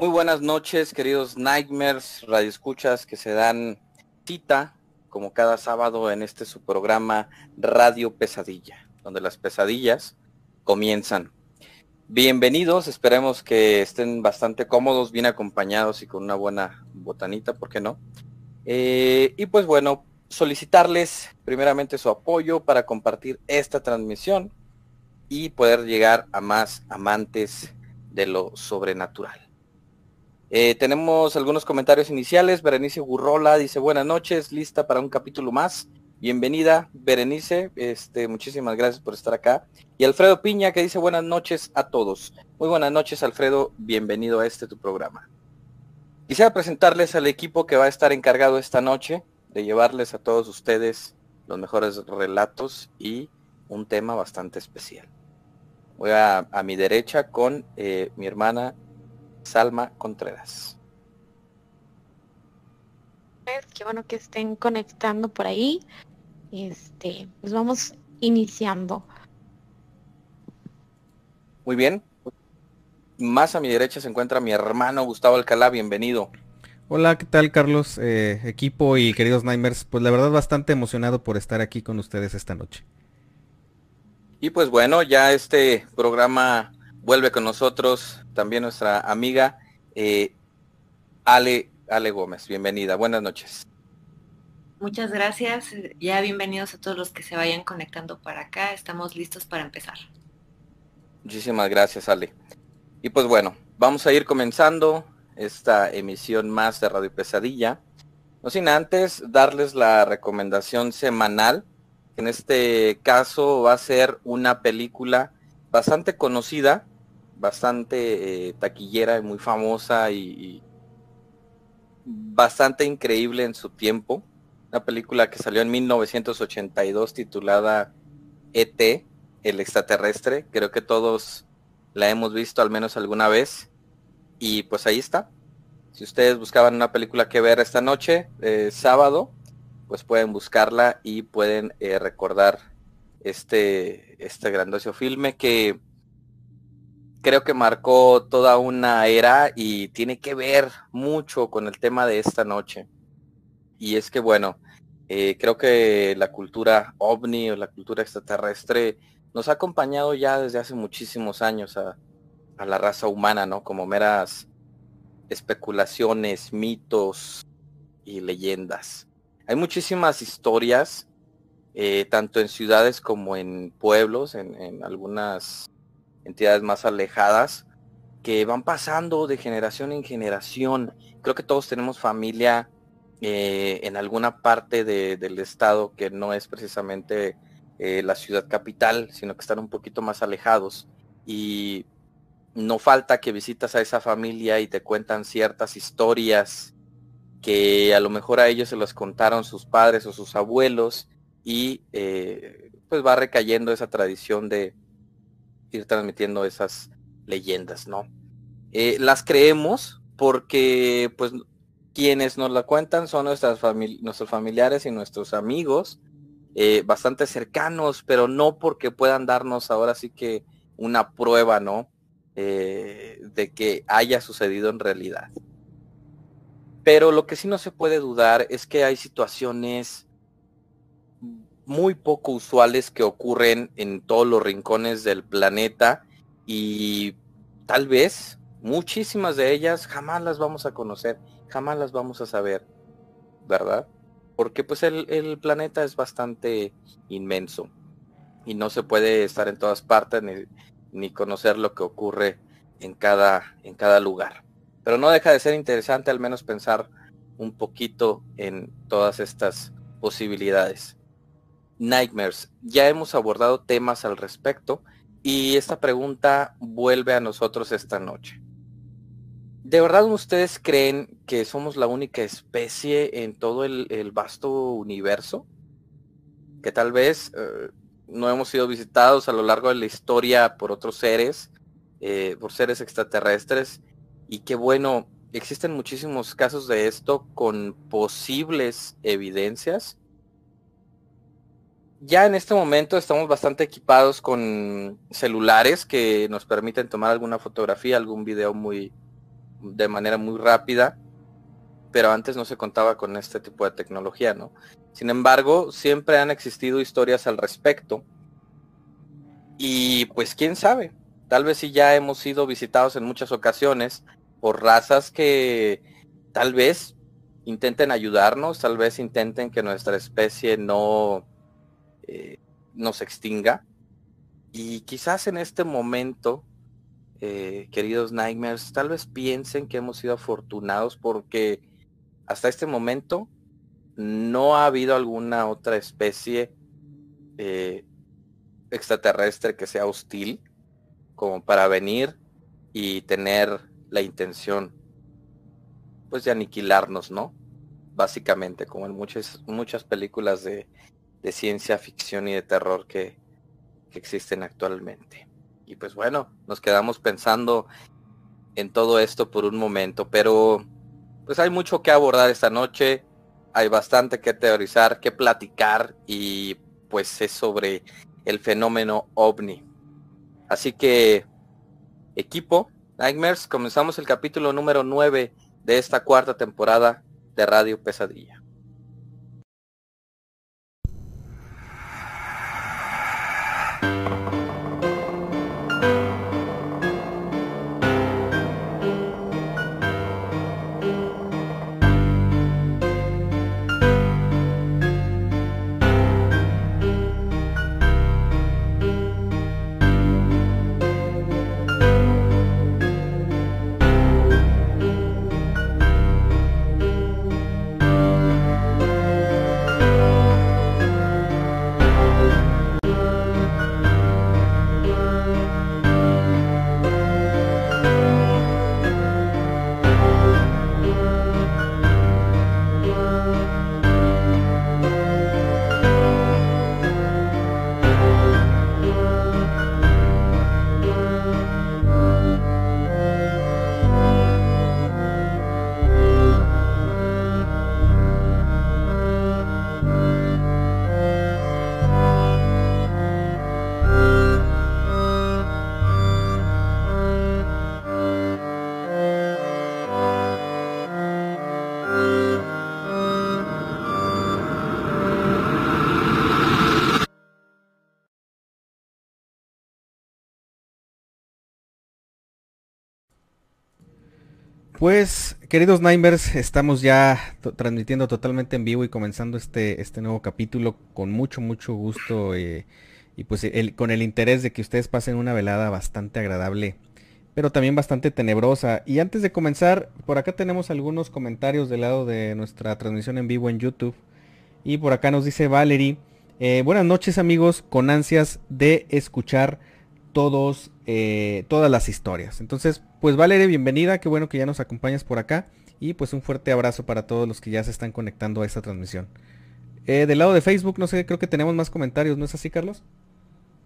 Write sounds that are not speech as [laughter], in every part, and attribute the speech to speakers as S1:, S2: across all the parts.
S1: Muy buenas noches, queridos Nightmares, radioescuchas que se dan cita como cada sábado en este su programa Radio Pesadilla, donde las pesadillas comienzan. Bienvenidos, esperemos que estén bastante cómodos, bien acompañados y con una buena botanita, ¿por qué no? Eh, y pues bueno, solicitarles primeramente su apoyo para compartir esta transmisión y poder llegar a más amantes de lo sobrenatural. Eh, tenemos algunos comentarios iniciales. Berenice Gurrola dice buenas noches, lista para un capítulo más. Bienvenida, Berenice. Este, muchísimas gracias por estar acá. Y Alfredo Piña que dice buenas noches a todos. Muy buenas noches, Alfredo. Bienvenido a este tu programa. Quisiera presentarles al equipo que va a estar encargado esta noche de llevarles a todos ustedes los mejores relatos y un tema bastante especial. Voy a, mi derecha con eh, mi hermana Salma Contreras.
S2: Qué bueno que estén conectando por ahí. Este, pues vamos iniciando.
S1: Muy bien. Más a mi derecha se encuentra mi hermano Gustavo Alcalá, bienvenido.
S3: Hola, ¿qué tal Carlos, eh, equipo y queridos Nightmares? Pues la verdad bastante emocionado por estar aquí con ustedes esta noche.
S1: Y pues bueno, ya este programa vuelve con nosotros también nuestra amiga eh, Ale, Ale Gómez. Bienvenida, buenas noches.
S4: Muchas gracias. Ya bienvenidos a todos los que se vayan conectando para acá. Estamos listos para empezar.
S1: Muchísimas gracias, Ale. Y pues bueno, vamos a ir comenzando esta emisión más de Radio Pesadilla. No sin antes darles la recomendación semanal, que en este caso va a ser una película bastante conocida, bastante eh, taquillera y muy famosa y, bastante increíble en su tiempo. Una película que salió en 1982 titulada ET, el extraterrestre. Creo que todos la hemos visto al menos alguna vez. Y pues ahí está. Si ustedes buscaban una película que ver esta noche, eh, sábado, pues pueden buscarla y pueden eh, recordar este, este grandioso filme que creo que marcó toda una era y tiene que ver mucho con el tema de esta noche. Y es que, bueno, eh, creo que la cultura ovni o la cultura extraterrestre nos ha acompañado ya desde hace muchísimos años a, la raza humana, ¿no? Como meras especulaciones, mitos y leyendas. Hay muchísimas historias, eh, tanto en ciudades como en pueblos, en algunas entidades más alejadas que van pasando de generación en generación. Creo que todos tenemos familia eh, en alguna parte del estado que no es precisamente eh, la ciudad capital, sino que están un poquito más alejados. Y no falta que visitas a esa familia y te cuentan ciertas historias que a lo mejor a ellos se las contaron sus padres o sus abuelos y eh, pues va recayendo esa tradición de, ir transmitiendo esas leyendas, ¿no? Eh, las creemos porque, pues, quienes nos la cuentan son nuestras nuestros familiares y nuestros amigos, eh, bastante cercanos, pero no porque puedan darnos ahora sí que una prueba, ¿no? Eh, de que haya sucedido en realidad. Pero lo que sí no se puede dudar es que hay situaciones muy poco usuales que ocurren en todos los rincones del planeta y tal vez muchísimas de ellas jamás las vamos a conocer, jamás las vamos a saber, ¿verdad? Porque pues el, planeta es bastante inmenso y no se puede estar en todas partes ni, ni conocer lo que ocurre en cada, en cada lugar. Pero no deja de ser interesante al menos pensar un poquito en todas estas posibilidades. Nightmares. Ya hemos abordado temas al respecto y esta pregunta vuelve a nosotros esta noche. ¿De verdad ustedes creen que somos la única especie en todo el, vasto universo? Que tal vez eh, no hemos sido visitados a lo largo de la historia por otros seres, eh, por seres extraterrestres, y que bueno, existen muchísimos casos de esto con posibles evidencias ya en este momento estamos bastante equipados con celulares que nos permiten tomar alguna fotografía, algún video muy, de manera muy rápida, pero antes no se contaba con este tipo de tecnología, ¿no? Sin embargo, siempre han existido historias al respecto. Y pues quién sabe, tal vez si ya hemos sido visitados en muchas ocasiones por razas que tal vez intenten ayudarnos, tal vez intenten que nuestra especie no eh, nos extinga. Y quizás en este momento, eh, queridos Nightmares, tal vez piensen que hemos sido afortunados porque hasta este momento no ha habido alguna otra especie eh, extraterrestre que sea hostil como para venir y tener la intención pues de aniquilarnos, ¿no? Básicamente, como en muchas, muchas películas de, ciencia ficción y de terror que, que existen actualmente. Y pues bueno, nos quedamos pensando en todo esto por un momento, pero pues hay mucho que abordar esta noche, hay bastante que teorizar, que platicar y pues es sobre el fenómeno ovni. Así que, equipo, Nightmares, comenzamos el capítulo número 9 de esta cuarta temporada de Radio Pesadilla.
S3: Pues, queridos Nimers, estamos ya transmitiendo totalmente en vivo y comenzando este, este nuevo capítulo con mucho, mucho gusto eh, y pues con el interés de que ustedes pasen una velada bastante agradable, pero también bastante tenebrosa. Y antes de comenzar, por acá tenemos algunos comentarios del lado de nuestra transmisión en vivo en YouTube. Y por acá nos dice Valerie, eh, buenas noches amigos, con ansias de escuchar todos, eh, todas las historias. Entonces, pues Valeria, bienvenida, qué bueno que ya nos acompañas por acá. Y pues un fuerte abrazo para todos los que ya se están conectando a esta transmisión. Eh, del lado de Facebook, no sé, creo que tenemos más comentarios, ¿no es así, Carlos?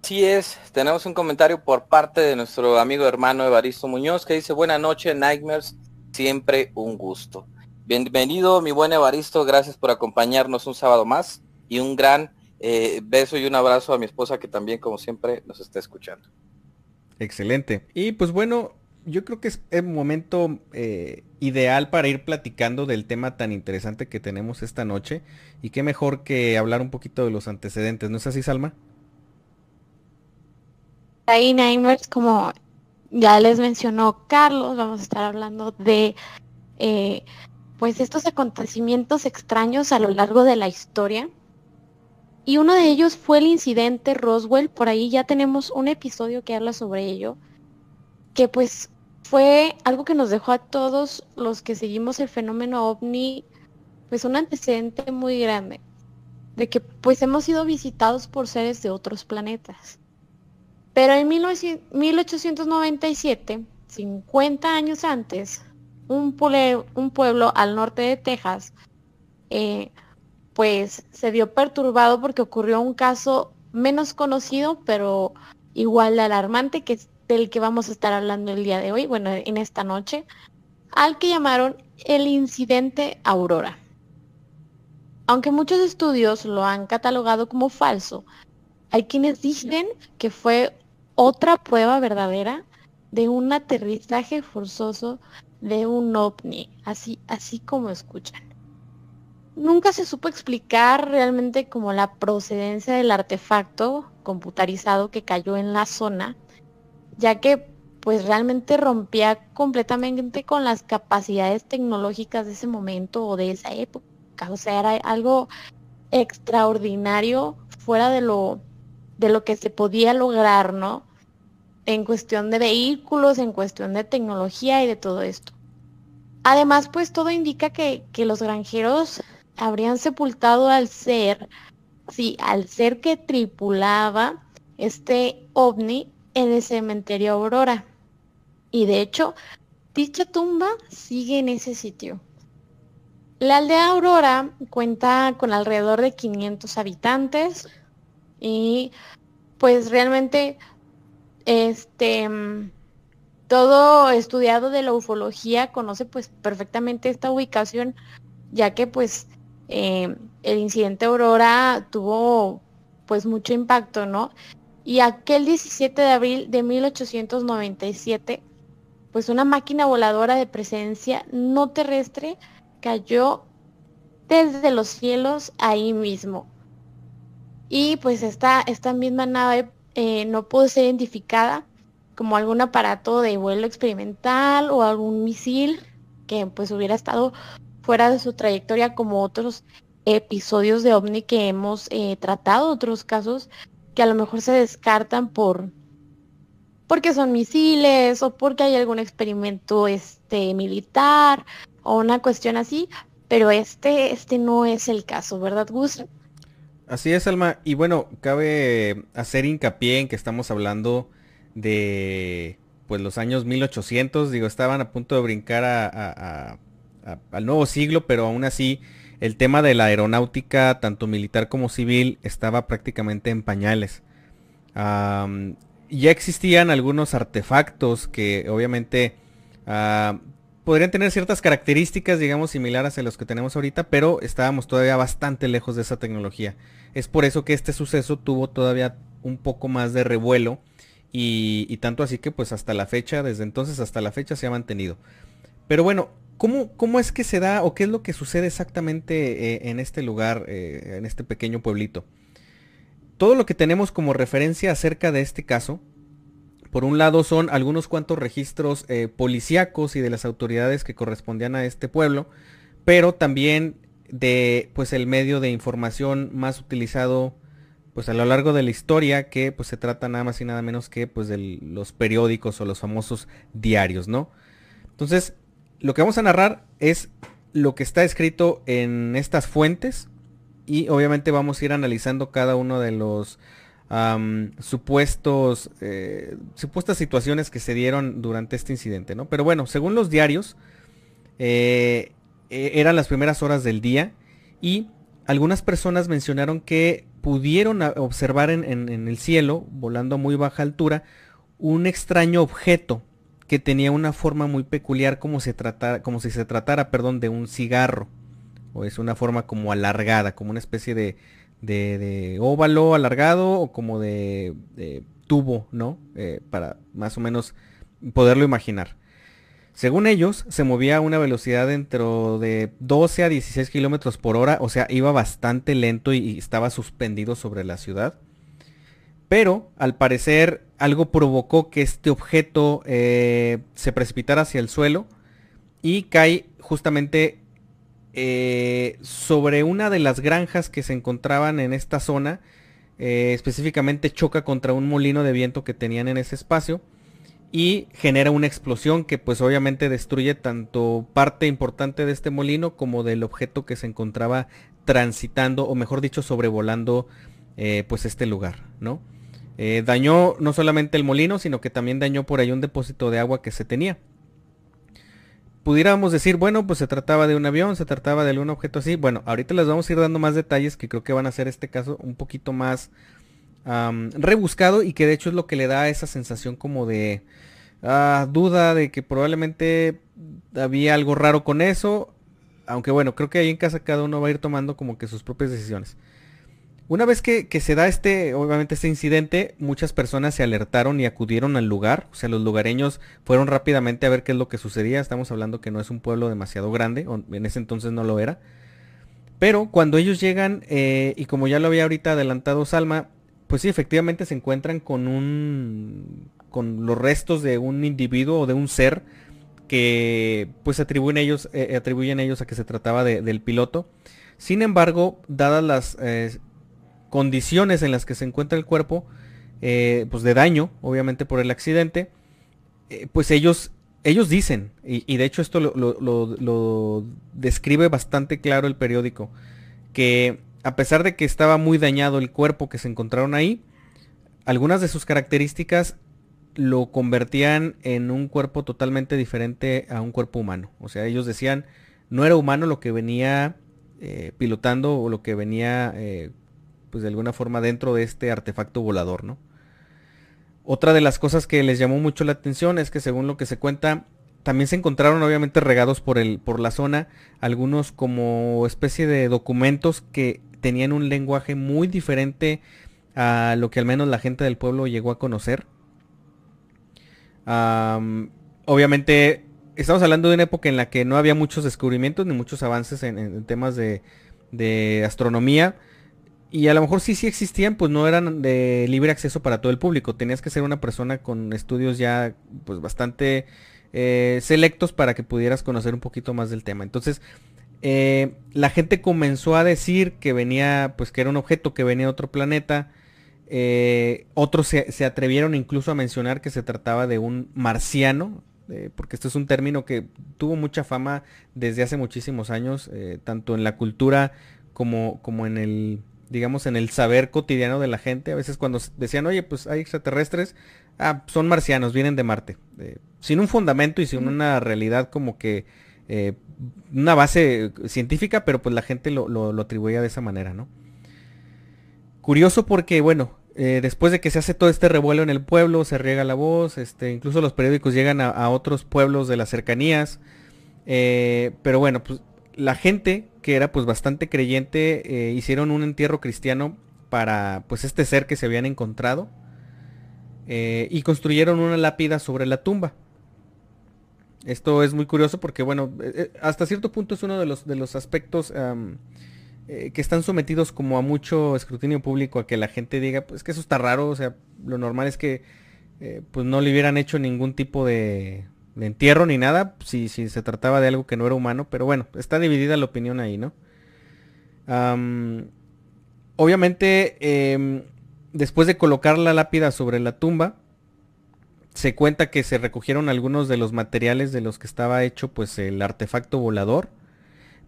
S1: Sí es, tenemos un comentario por parte de nuestro amigo hermano Evaristo Muñoz que dice, buena noche, Nightmares, siempre un gusto. Bienvenido, mi buen Evaristo, gracias por acompañarnos un sábado más y un gran eh, beso y un abrazo a mi esposa que también, como siempre, nos está escuchando.
S3: Excelente. Y pues bueno, yo creo que es el momento eh, ideal para ir platicando del tema tan interesante que tenemos esta noche. Y qué mejor que hablar un poquito de los antecedentes, ¿no es así, Salma?
S2: Ahí, Nightmares, como ya les mencionó Carlos, vamos a estar hablando de eh, pues estos acontecimientos extraños a lo largo de la historia y uno de ellos fue el incidente Roswell, por ahí ya tenemos un episodio que habla sobre ello, que pues fue algo que nos dejó a todos los que seguimos el fenómeno ovni, pues un antecedente muy grande, de que pues hemos sido visitados por seres de otros planetas. Pero en 1897, 50 años antes, un, un pueblo al norte de Texas, eh, pues se vio perturbado porque ocurrió un caso menos conocido, pero igual de alarmante, que es del que vamos a estar hablando el día de hoy, bueno, en esta noche, al que llamaron el incidente Aurora. Aunque muchos estudios lo han catalogado como falso, hay quienes dicen que fue otra prueba verdadera de un aterrizaje forzoso de un ovni, así, así como escuchan. Nunca se supo explicar realmente como la procedencia del artefacto computarizado que cayó en la zona, ya que pues realmente rompía completamente con las capacidades tecnológicas de ese momento o de esa época. O sea, era algo extraordinario fuera de lo, de lo que se podía lograr, ¿no? En cuestión de vehículos, en cuestión de tecnología y de todo esto. Además, pues todo indica que, que los granjeros habrían sepultado al ser, sí, al ser que tripulaba este ovni en el cementerio Aurora. Y de hecho, dicha tumba sigue en ese sitio. La aldea Aurora cuenta con alrededor de 500 habitantes y pues realmente este todo estudiado de la ufología conoce pues perfectamente esta ubicación ya que pues eh, el incidente Aurora tuvo pues mucho impacto, ¿no? Y aquel 17 de abril de 1897 pues una máquina voladora de presencia no terrestre cayó desde los cielos ahí mismo. Y pues esta, esta misma nave eh, no pudo ser identificada como algún aparato de vuelo experimental o algún misil que pues hubiera estado fuera de su trayectoria como otros episodios de ovni que hemos eh, tratado, otros casos que a lo mejor se descartan por porque son misiles o porque hay algún experimento este militar o una cuestión así, pero este este no es el caso, ¿verdad, Gus?
S3: Así es, Alma. Y bueno, cabe hacer hincapié en que estamos hablando de pues los años 1800, digo, estaban a punto de brincar a, al nuevo siglo, pero aún así el tema de la aeronáutica, tanto militar como civil, estaba prácticamente en pañales ya existían algunos artefactos que obviamente ah, podrían tener ciertas características, digamos, similares a los que tenemos ahorita, pero estábamos todavía bastante lejos de esa tecnología. Es por eso que este suceso tuvo todavía un poco más de revuelo y, tanto así que pues hasta la fecha, desde entonces hasta la fecha se ha mantenido. Pero bueno, ¿cómo, cómo es que se da o qué es lo que sucede exactamente eh, en este lugar, eh, en este pequeño pueblito? todo lo que tenemos como referencia acerca de este caso, por un lado son algunos cuantos registros eh, policíacos y de las autoridades que correspondían a este pueblo, pero también de pues el medio de información más utilizado pues a lo largo de la historia que pues se trata nada más y nada menos que pues de los periódicos o los famosos diarios, ¿no? Entonces, lo que vamos a narrar es lo que está escrito en estas fuentes, y obviamente vamos a ir analizando cada uno de los supuestos, eh, supuestas situaciones que se dieron durante este incidente, ¿no? Pero bueno, según los diarios, eh, e, eran las primeras horas del día y algunas personas mencionaron que pudieron observar en, en, el cielo, volando a muy baja altura, un extraño objeto que tenía una forma muy peculiar como, si se tratara, perdón, de un cigarro o es una forma como alargada, como una especie de, de, óvalo alargado o como de, tubo, ¿no? Eh, para más o menos poderlo imaginar. Según ellos, se movía a una velocidad dentro de 12 a 16 kilómetros por hora, o sea, iba bastante lento y, estaba suspendido sobre la ciudad. Pero, al parecer, algo provocó que este objeto eh, se precipitara hacia el suelo y cae justamente eh, sobre una de las granjas que se encontraban en esta zona. Eh, específicamente choca contra un molino de viento que tenían en ese espacio y genera una explosión que pues obviamente destruye tanto parte importante de este molino como del objeto que se encontraba transitando o mejor dicho sobrevolando pues este lugar, ¿no? Dañó no solamente el molino sino que también dañó por ahí un depósito de agua que se tenía pudiéramos decir, bueno, pues se trataba de un avión, se trataba de algún objeto así. Bueno, ahorita les vamos a ir dando más detalles que creo que van a hacer este caso un poquito más rebuscado y que de hecho es lo que le da esa sensación como de ah, duda de que probablemente había algo raro con eso. Aunque bueno, creo que ahí en casa cada uno va a ir tomando como que sus propias decisiones. Una vez que, se da este, obviamente este incidente, muchas personas se alertaron y acudieron al lugar. O sea, los lugareños fueron rápidamente a ver qué es lo que sucedía. Estamos hablando que no es un pueblo demasiado grande, en ese entonces no lo era. Pero cuando ellos llegan, eh, y como ya lo había ahorita adelantado Salma, pues sí, efectivamente se encuentran con un. con los restos de un individuo o de un ser que pues atribuyen ellos, eh, atribuyen ellos a que se trataba del piloto. Sin embargo, dadas las eh, condiciones en las que se encuentra el cuerpo, eh, pues de daño, obviamente por el accidente, eh, pues ellos, ellos dicen, y, de hecho esto lo, describe bastante claro el periódico, que a pesar de que estaba muy dañado el cuerpo que se encontraron ahí, algunas de sus características lo convertían en un cuerpo totalmente diferente a un cuerpo humano. O sea, ellos decían, no era humano lo que venía eh, pilotando o lo que venía pues de alguna forma dentro de este artefacto volador, ¿no? Otra de las cosas que les llamó mucho la atención es que según lo que se cuenta, también se encontraron obviamente regados por, el, por la zona algunos como especie de documentos que tenían un lenguaje muy diferente a lo que al menos la gente del pueblo llegó a conocer. obviamente estamos hablando de una época en la que no había muchos descubrimientos ni muchos avances en, temas de, de astronomía y a lo mejor sí, sí existían, pues no eran de libre acceso para todo el público. Tenías que ser una persona con estudios ya pues bastante eh, selectos para que pudieras conocer un poquito más del tema. Entonces, eh, la gente comenzó a decir que venía, pues que era un objeto que venía de otro planeta. Eh, otros se, atrevieron incluso a mencionar que se trataba de un marciano, porque esto es un término que tuvo mucha fama desde hace muchísimos años, tanto en la cultura como, como en el digamos, en el saber cotidiano de la gente. A veces cuando decían, oye, pues hay extraterrestres, ah, son marcianos, vienen de Marte. Eh, sin un fundamento y sin una realidad como que, eh, una base científica, pero pues la gente lo, lo, atribuía de esa manera, ¿no? Curioso porque, bueno, eh, después de que se hace todo este revuelo en el pueblo, se riega la voz, este, incluso los periódicos llegan a, a otros pueblos de las cercanías. pero bueno, pues la gente que era pues bastante creyente, eh, hicieron un entierro cristiano para pues este ser que se habían encontrado eh, y construyeron una lápida sobre la tumba. Esto es muy curioso porque bueno, eh, hasta cierto punto es uno de los, de los aspectos que están sometidos como a mucho escrutinio público, a que la gente diga, pues que eso está raro, o sea, lo normal es que pues no le hubieran hecho ningún tipo de, de entierro ni nada, si, si se trataba de algo que no era humano, pero bueno, está dividida la opinión ahí, ¿no? obviamente, em, después de colocar la lápida sobre la tumba, se cuenta que se recogieron algunos de los materiales de los que estaba hecho pues el artefacto volador,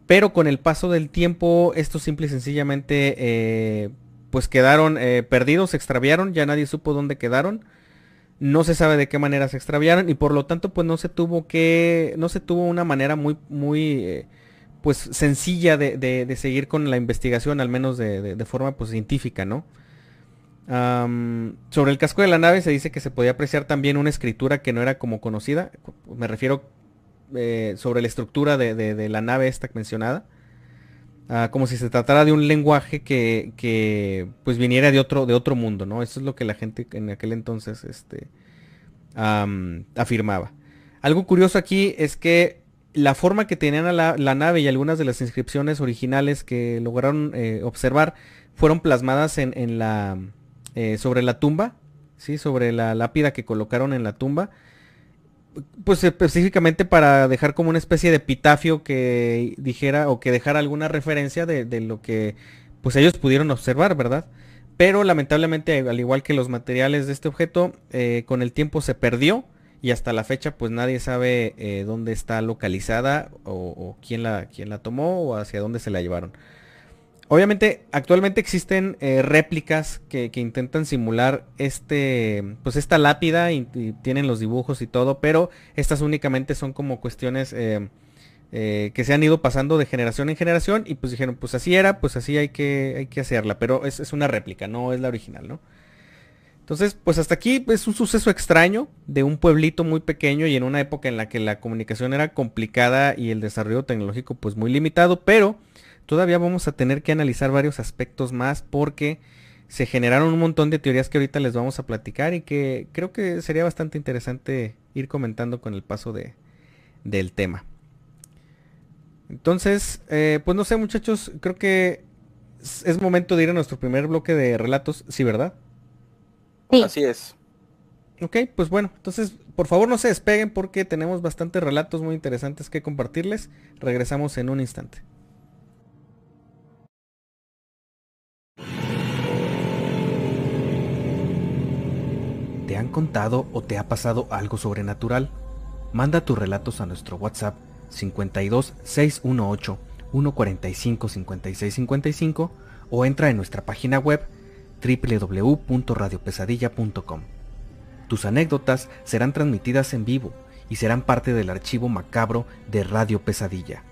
S3: pero con el paso del tiempo estos simple y sencillamente eh, pues quedaron eh, perdidos, se extraviaron, ya nadie supo dónde quedaron no se sabe de qué manera se extraviaron y por lo tanto pues no se tuvo que, no se tuvo una manera muy, muy eh, pues sencilla de, de, seguir con la investigación, al menos de, forma pues científica, ¿no? sobre el casco de la nave se dice que se podía apreciar también una escritura que no era como conocida, me refiero eh, sobre la estructura de, la nave esta mencionada. Ah, como si se tratara de un lenguaje que, que, pues viniera de otro, de otro mundo, ¿no? Eso es lo que la gente en aquel entonces este, afirmaba. Algo curioso aquí es que la forma que tenían la, nave y algunas de las inscripciones originales que lograron eh, observar fueron plasmadas en, la, eh, sobre la tumba, ¿sí? sobre la lápida que colocaron en la tumba pues específicamente para dejar como una especie de epitafio que dijera o que dejara alguna referencia de, lo que pues ellos pudieron observar, ¿verdad? Pero lamentablemente, al igual que los materiales de este objeto, eh, con el tiempo se perdió y hasta la fecha pues nadie sabe eh, dónde está localizada o, o, quién, la, quién la tomó o hacia dónde se la llevaron. Obviamente, actualmente existen eh, réplicas que, intentan simular este, pues esta lápida y, tienen los dibujos y todo, pero estas únicamente son como cuestiones eh, eh, que se han ido pasando de generación en generación y pues dijeron, pues así era, pues así hay que, hay que hacerla, pero es, es una réplica, no es la original, ¿no? Entonces, pues hasta aquí es un suceso extraño de un pueblito muy pequeño y en una época en la que la comunicación era complicada y el desarrollo tecnológico pues muy limitado, pero todavía vamos a tener que analizar varios aspectos más porque se generaron un montón de teorías que ahorita les vamos a platicar y que creo que sería bastante interesante ir comentando con el paso de, del tema. Entonces, eh, pues no sé muchachos, creo que es momento de ir a nuestro primer bloque de relatos, ¿sí verdad?
S1: Sí. Así es.
S3: Ok, pues bueno, entonces por favor no se despeguen porque tenemos bastantes relatos muy interesantes que compartirles. Regresamos en un instante. ¿Te han contado o te ha pasado algo sobrenatural? Manda tus relatos a nuestro WhatsApp 52 618 145 56 55 o entra en nuestra página web www.radiopesadilla.com. Tus anécdotas serán transmitidas en vivo y serán parte del archivo macabro de Radio Pesadilla.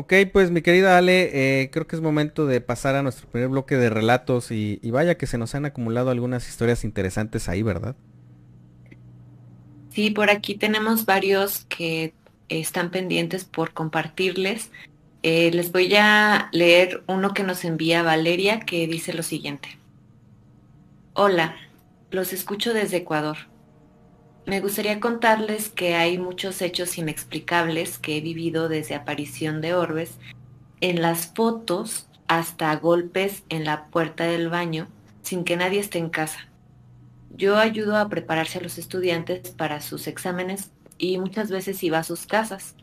S3: Ok, pues mi querida Ale, eh, creo que es momento de pasar a nuestro primer bloque de relatos y, vaya que se nos han acumulado algunas historias interesantes ahí, ¿verdad?
S4: Sí, por aquí tenemos varios que están pendientes por compartirles. Eh, les voy a leer uno que nos envía Valeria que dice lo siguiente. Hola, los escucho desde Ecuador. Me gustaría contarles que hay muchos hechos inexplicables que he vivido desde aparición de orbes en las fotos hasta golpes en la puerta del baño sin que nadie esté en casa. Yo ayudo a prepararse a los estudiantes para sus exámenes y muchas veces iba a sus casas.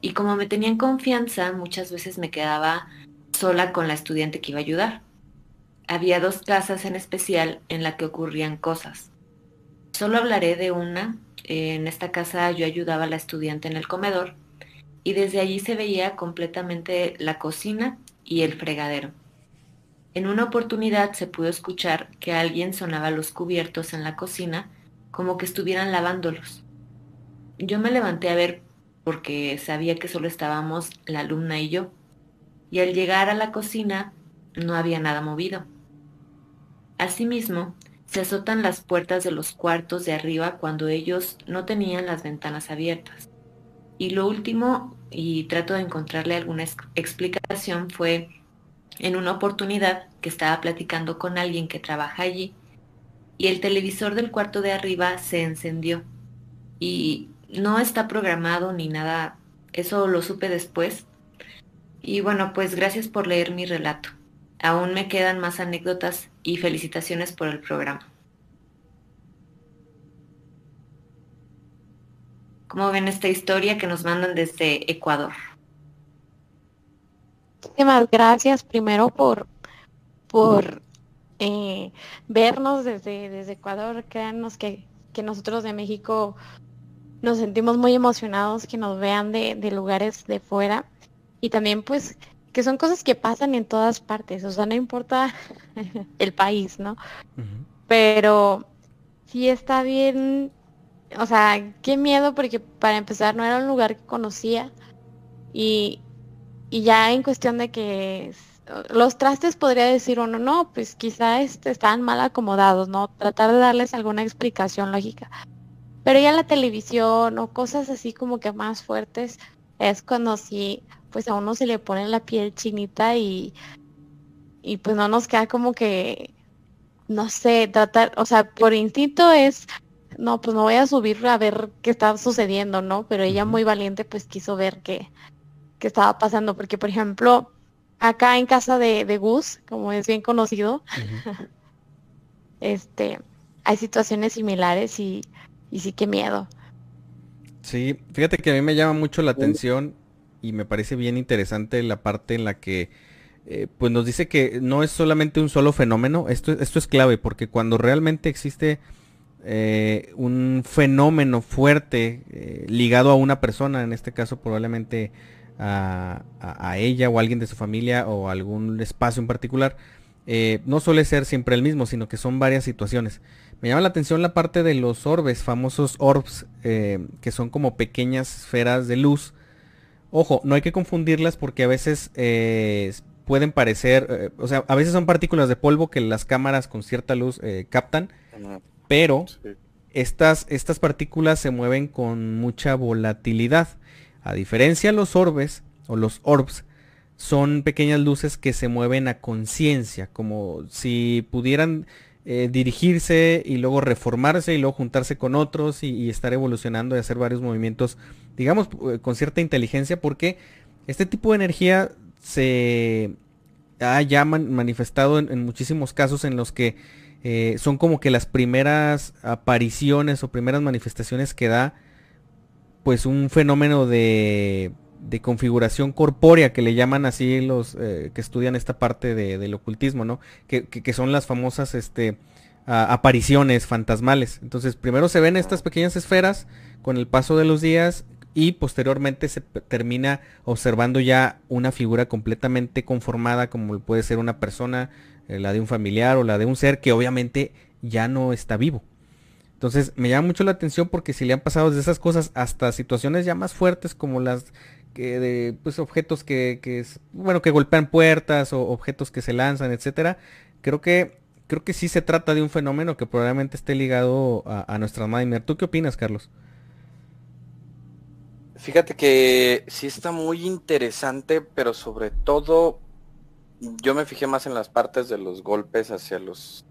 S4: Y como me tenían confianza, muchas veces me quedaba sola con la estudiante que iba a ayudar. Había dos casas en especial en la que ocurrían cosas. Solo hablaré de una. En esta casa yo ayudaba a la estudiante en el comedor y desde allí se veía completamente la cocina y el fregadero. En una oportunidad se pudo escuchar que alguien sonaba los cubiertos en la cocina como que estuvieran lavándolos. Yo me levanté a ver porque sabía que solo estábamos la alumna y yo, y al llegar a la cocina no había nada movido. Asimismo, se azotan las puertas de los cuartos de arriba cuando ellos no tenían las ventanas abiertas. Y lo último, y trato de encontrarle alguna explicación, fue en una oportunidad que estaba platicando con alguien que trabaja allí y el televisor del cuarto de arriba se encendió. Y no está programado ni nada, eso lo supe después. Y bueno, pues gracias por leer mi relato. Aún me quedan más anécdotas y felicitaciones por el programa. ¿Cómo ven esta historia que nos mandan desde Ecuador?
S2: Muchísimas gracias primero por, por eh, vernos desde, desde Ecuador. Créanos que, que, nosotros de México nos sentimos muy emocionados que nos vean de, de lugares de fuera. Y también pues que son cosas que pasan en todas partes, o sea, no importa [laughs] el país, ¿no? Pero sí está bien, o sea, qué miedo porque para empezar no era un lugar que conocía y, y ya en cuestión de que los trastes podría decir uno, no, pues quizá este, estaban mal acomodados, ¿no? Tratar de darles alguna explicación lógica. Pero ya la televisión o cosas así como que más fuertes es cuando sí pues a uno se le pone la piel chinita y, y pues no nos queda como que, no sé, tratar, o sea, por instinto es, no, pues no voy a subir a ver qué está sucediendo, ¿no? Pero ella muy valiente pues quiso ver qué, qué estaba pasando, porque por ejemplo, acá en casa de, de Gus, como es bien conocido, [laughs] este, hay situaciones similares y, y sí que miedo.
S3: Sí, fíjate que a mí me llama mucho la atención y me parece bien interesante la parte en la que eh, pues nos dice que no es solamente un solo fenómeno, esto, esto es clave porque cuando realmente existe eh, un fenómeno fuerte eh, ligado a una persona, en este caso probablemente a, a, ella o a alguien de su familia o algún espacio en particular, no suele ser siempre el mismo, sino que son varias situaciones. Me llama la atención la parte de los orbes, famosos orbs, que son como pequeñas esferas de luz Ojo, no hay que confundirlas porque a veces eh, pueden parecer, eh, o sea, a veces son partículas de polvo que las cámaras con cierta luz eh, captan, pero estas, estas partículas se mueven con mucha volatilidad. A diferencia de los orbes o los orbs, son pequeñas luces que se mueven a conciencia, como si pudieran eh, dirigirse y luego reformarse y luego juntarse con otros y, estar evolucionando y hacer varios movimientos, digamos, eh, con cierta inteligencia, porque este tipo de energía se ha ya manifestado en, muchísimos casos en los que eh, son como que las primeras apariciones o primeras manifestaciones que da pues un fenómeno de, de configuración corpórea que le llaman así los que estudian esta parte del ocultismo, ¿no? Que, que, son las famosas este, apariciones fantasmales. Entonces primero se ven estas pequeñas esferas con el paso de los días y posteriormente se termina observando ya una figura completamente conformada como puede ser una persona, eh, la de un familiar o la de un ser que obviamente ya no está vivo. Entonces me llama mucho la atención porque si le han pasado desde esas cosas hasta situaciones ya más fuertes como las que de pues objetos que, que bueno que golpean puertas o objetos que se lanzan, etcétera, creo que creo que sí se trata de un fenómeno que probablemente esté ligado a, nuestra Nightmare. ¿Tú qué opinas, Carlos?
S1: Fíjate que sí está muy interesante, pero sobre todo yo me fijé más en las partes de los golpes hacia los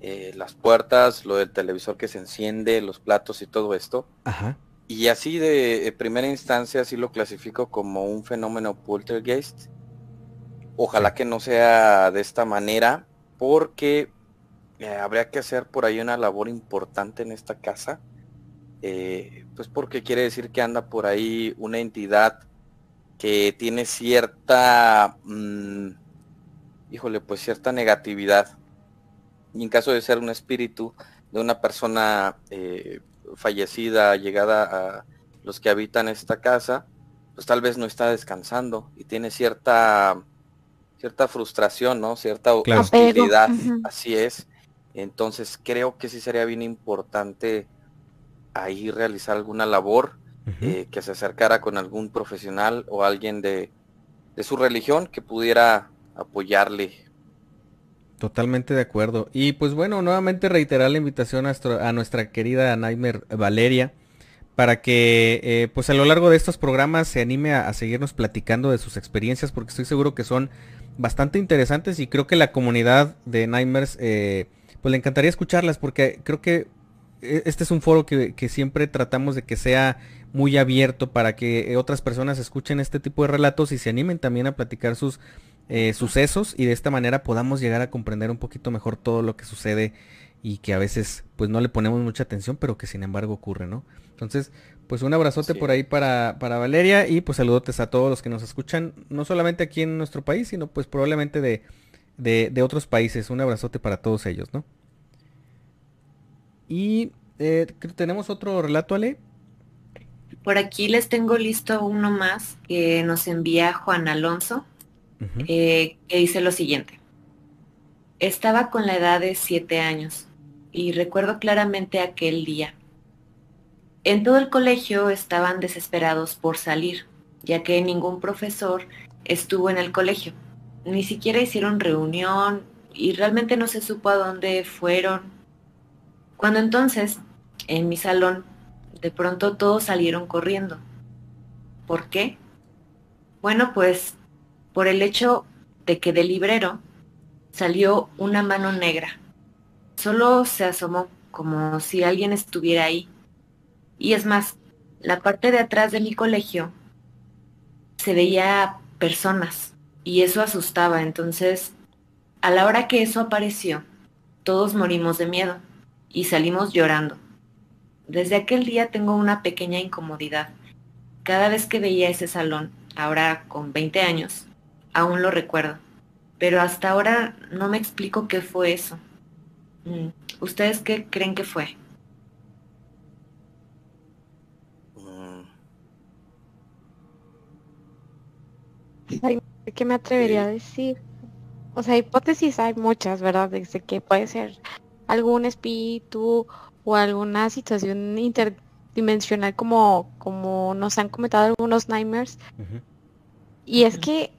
S1: eh, las puertas, lo del televisor que se enciende, los platos y todo esto. Ajá. Y así de, primera instancia sí lo clasifico como un fenómeno poltergeist. Ojalá que no sea de esta manera, porque eh, habría que hacer por ahí una labor importante en esta casa. Eh, pues porque quiere decir que anda por ahí una entidad que tiene cierta, mm, híjole, pues cierta negatividad. Y en caso de ser un espíritu de una persona eh, fallecida, llegada a los que habitan esta casa, pues tal vez no está descansando y tiene cierta cierta frustración, ¿no? Cierta hostilidad, así es. Entonces creo que sí sería bien importante ahí realizar alguna labor eh, que se acercara con algún profesional o alguien de, su religión que pudiera apoyarle.
S3: Totalmente de acuerdo. Y pues bueno, nuevamente reiterar la invitación a, nuestra querida Nightmare Valeria para que eh, pues a lo largo de estos programas se anime a, seguirnos platicando de sus experiencias porque estoy seguro que son bastante interesantes y creo que la comunidad de Nightmares eh, pues le encantaría escucharlas porque creo que e, este es un foro que, siempre tratamos de que sea muy abierto para que otras personas escuchen este tipo de relatos y se animen también a platicar sus eh, sucesos y de esta manera podamos llegar a comprender un poquito mejor todo lo que sucede y que a veces pues no le ponemos mucha atención pero que sin embargo ocurre, ¿no? Entonces, pues un abrazote por ahí para, para Valeria y pues saludotes a todos los que nos escuchan, no solamente aquí en nuestro país, sino pues probablemente de, de, otros países. Un abrazote para todos ellos, ¿no? Y eh, tenemos otro relato, Ale.
S4: Por aquí les tengo listo uno más que nos envía Juan Alonso, eh, que dice lo siguiente. Estaba con la edad de siete años y recuerdo claramente aquel día. En todo el colegio estaban desesperados por salir, ya que ningún profesor estuvo en el colegio ni siquiera hicieron reunión y realmente no se supo a dónde fueron. Cuando entonces, en mi salón, de pronto todos salieron corriendo. ¿Por qué? Bueno, pues por el hecho de que del librero salió una mano negra. Solo se asomó como si alguien estuviera ahí. Y es más, la parte de atrás de mi colegio se veía personas, y eso asustaba. Entonces, a la hora que eso apareció, todos morimos de miedo y salimos llorando. Desde aquel día tengo una pequeña incomodidad. Cada vez que veía ese salón, ahora con 20 años, aún lo recuerdo. Pero hasta ahora no me explico qué fue eso. Mm, ¿Ustedes qué creen que fue?
S2: ¿Qué me atrevería a decir? O sea, hipótesis hay muchas, ¿verdad? Desde que puede ser algún espíritu o alguna situación interdimensional como, como nos han comentado algunos nightmares. Y es que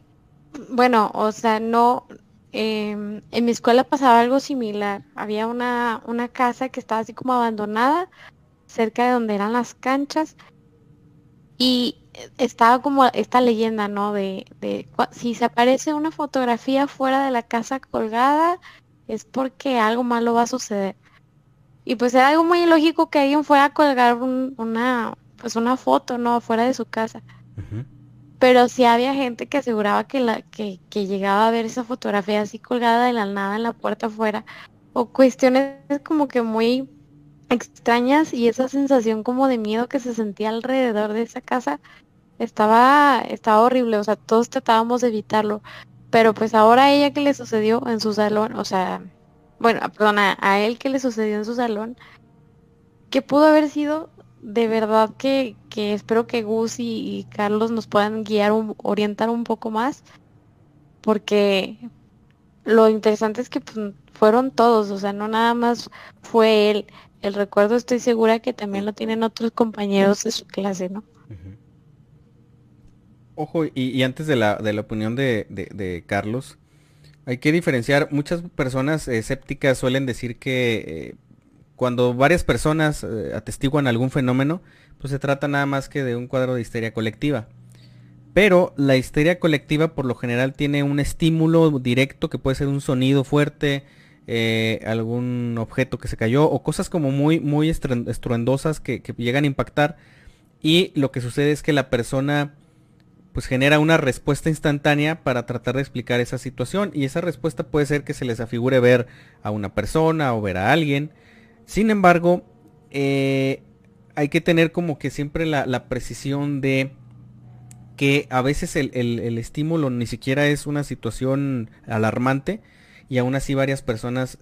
S2: Bueno, o sea, no, em, en mi escuela pasaba algo similar. Había una, una casa que estaba así como abandonada, cerca de donde eran las canchas, y estaba como esta leyenda, ¿no? De, de si se aparece una fotografía fuera de la casa colgada, es porque algo malo va a suceder. Y pues era algo muy ilógico que alguien fuera a colgar una, pues una foto, ¿no? Fuera de su casa. Pero sí había gente que aseguraba que, la, que, que llegaba a ver esa fotografía así colgada de la nada en la puerta afuera. O cuestiones como que muy extrañas y esa sensación como de miedo que se sentía alrededor de esa casa estaba, estaba horrible. O sea, todos tratábamos de evitarlo. Pero pues ahora a ella que le sucedió en su salón, o sea, bueno, perdón, a, él que le sucedió en su salón, que pudo haber sido de verdad que, que espero que Gus y, Carlos nos puedan guiar, un, orientar un poco más, porque lo interesante es que pues, fueron todos, o sea, no nada más fue él. El recuerdo estoy segura que también lo tienen otros compañeros de su clase, ¿no?
S3: Ojo, y, antes de la, de la opinión de, de Carlos, hay que diferenciar, muchas personas escépticas suelen decir que eh, cuando varias personas eh, atestiguan algún fenómeno, pues se trata nada más que de un cuadro de histeria colectiva. Pero la histeria colectiva por lo general tiene un estímulo directo que puede ser un sonido fuerte, eh, algún objeto que se cayó o cosas como muy, muy estruendosas que, que llegan a impactar. Y lo que sucede es que la persona pues genera una respuesta instantánea para tratar de explicar esa situación y esa respuesta puede ser que se les afigure ver a una persona o ver a alguien. Sin embargo, eh, hay que tener como que siempre la, precisión de que a veces el, estímulo ni siquiera es una situación alarmante y aún así varias personas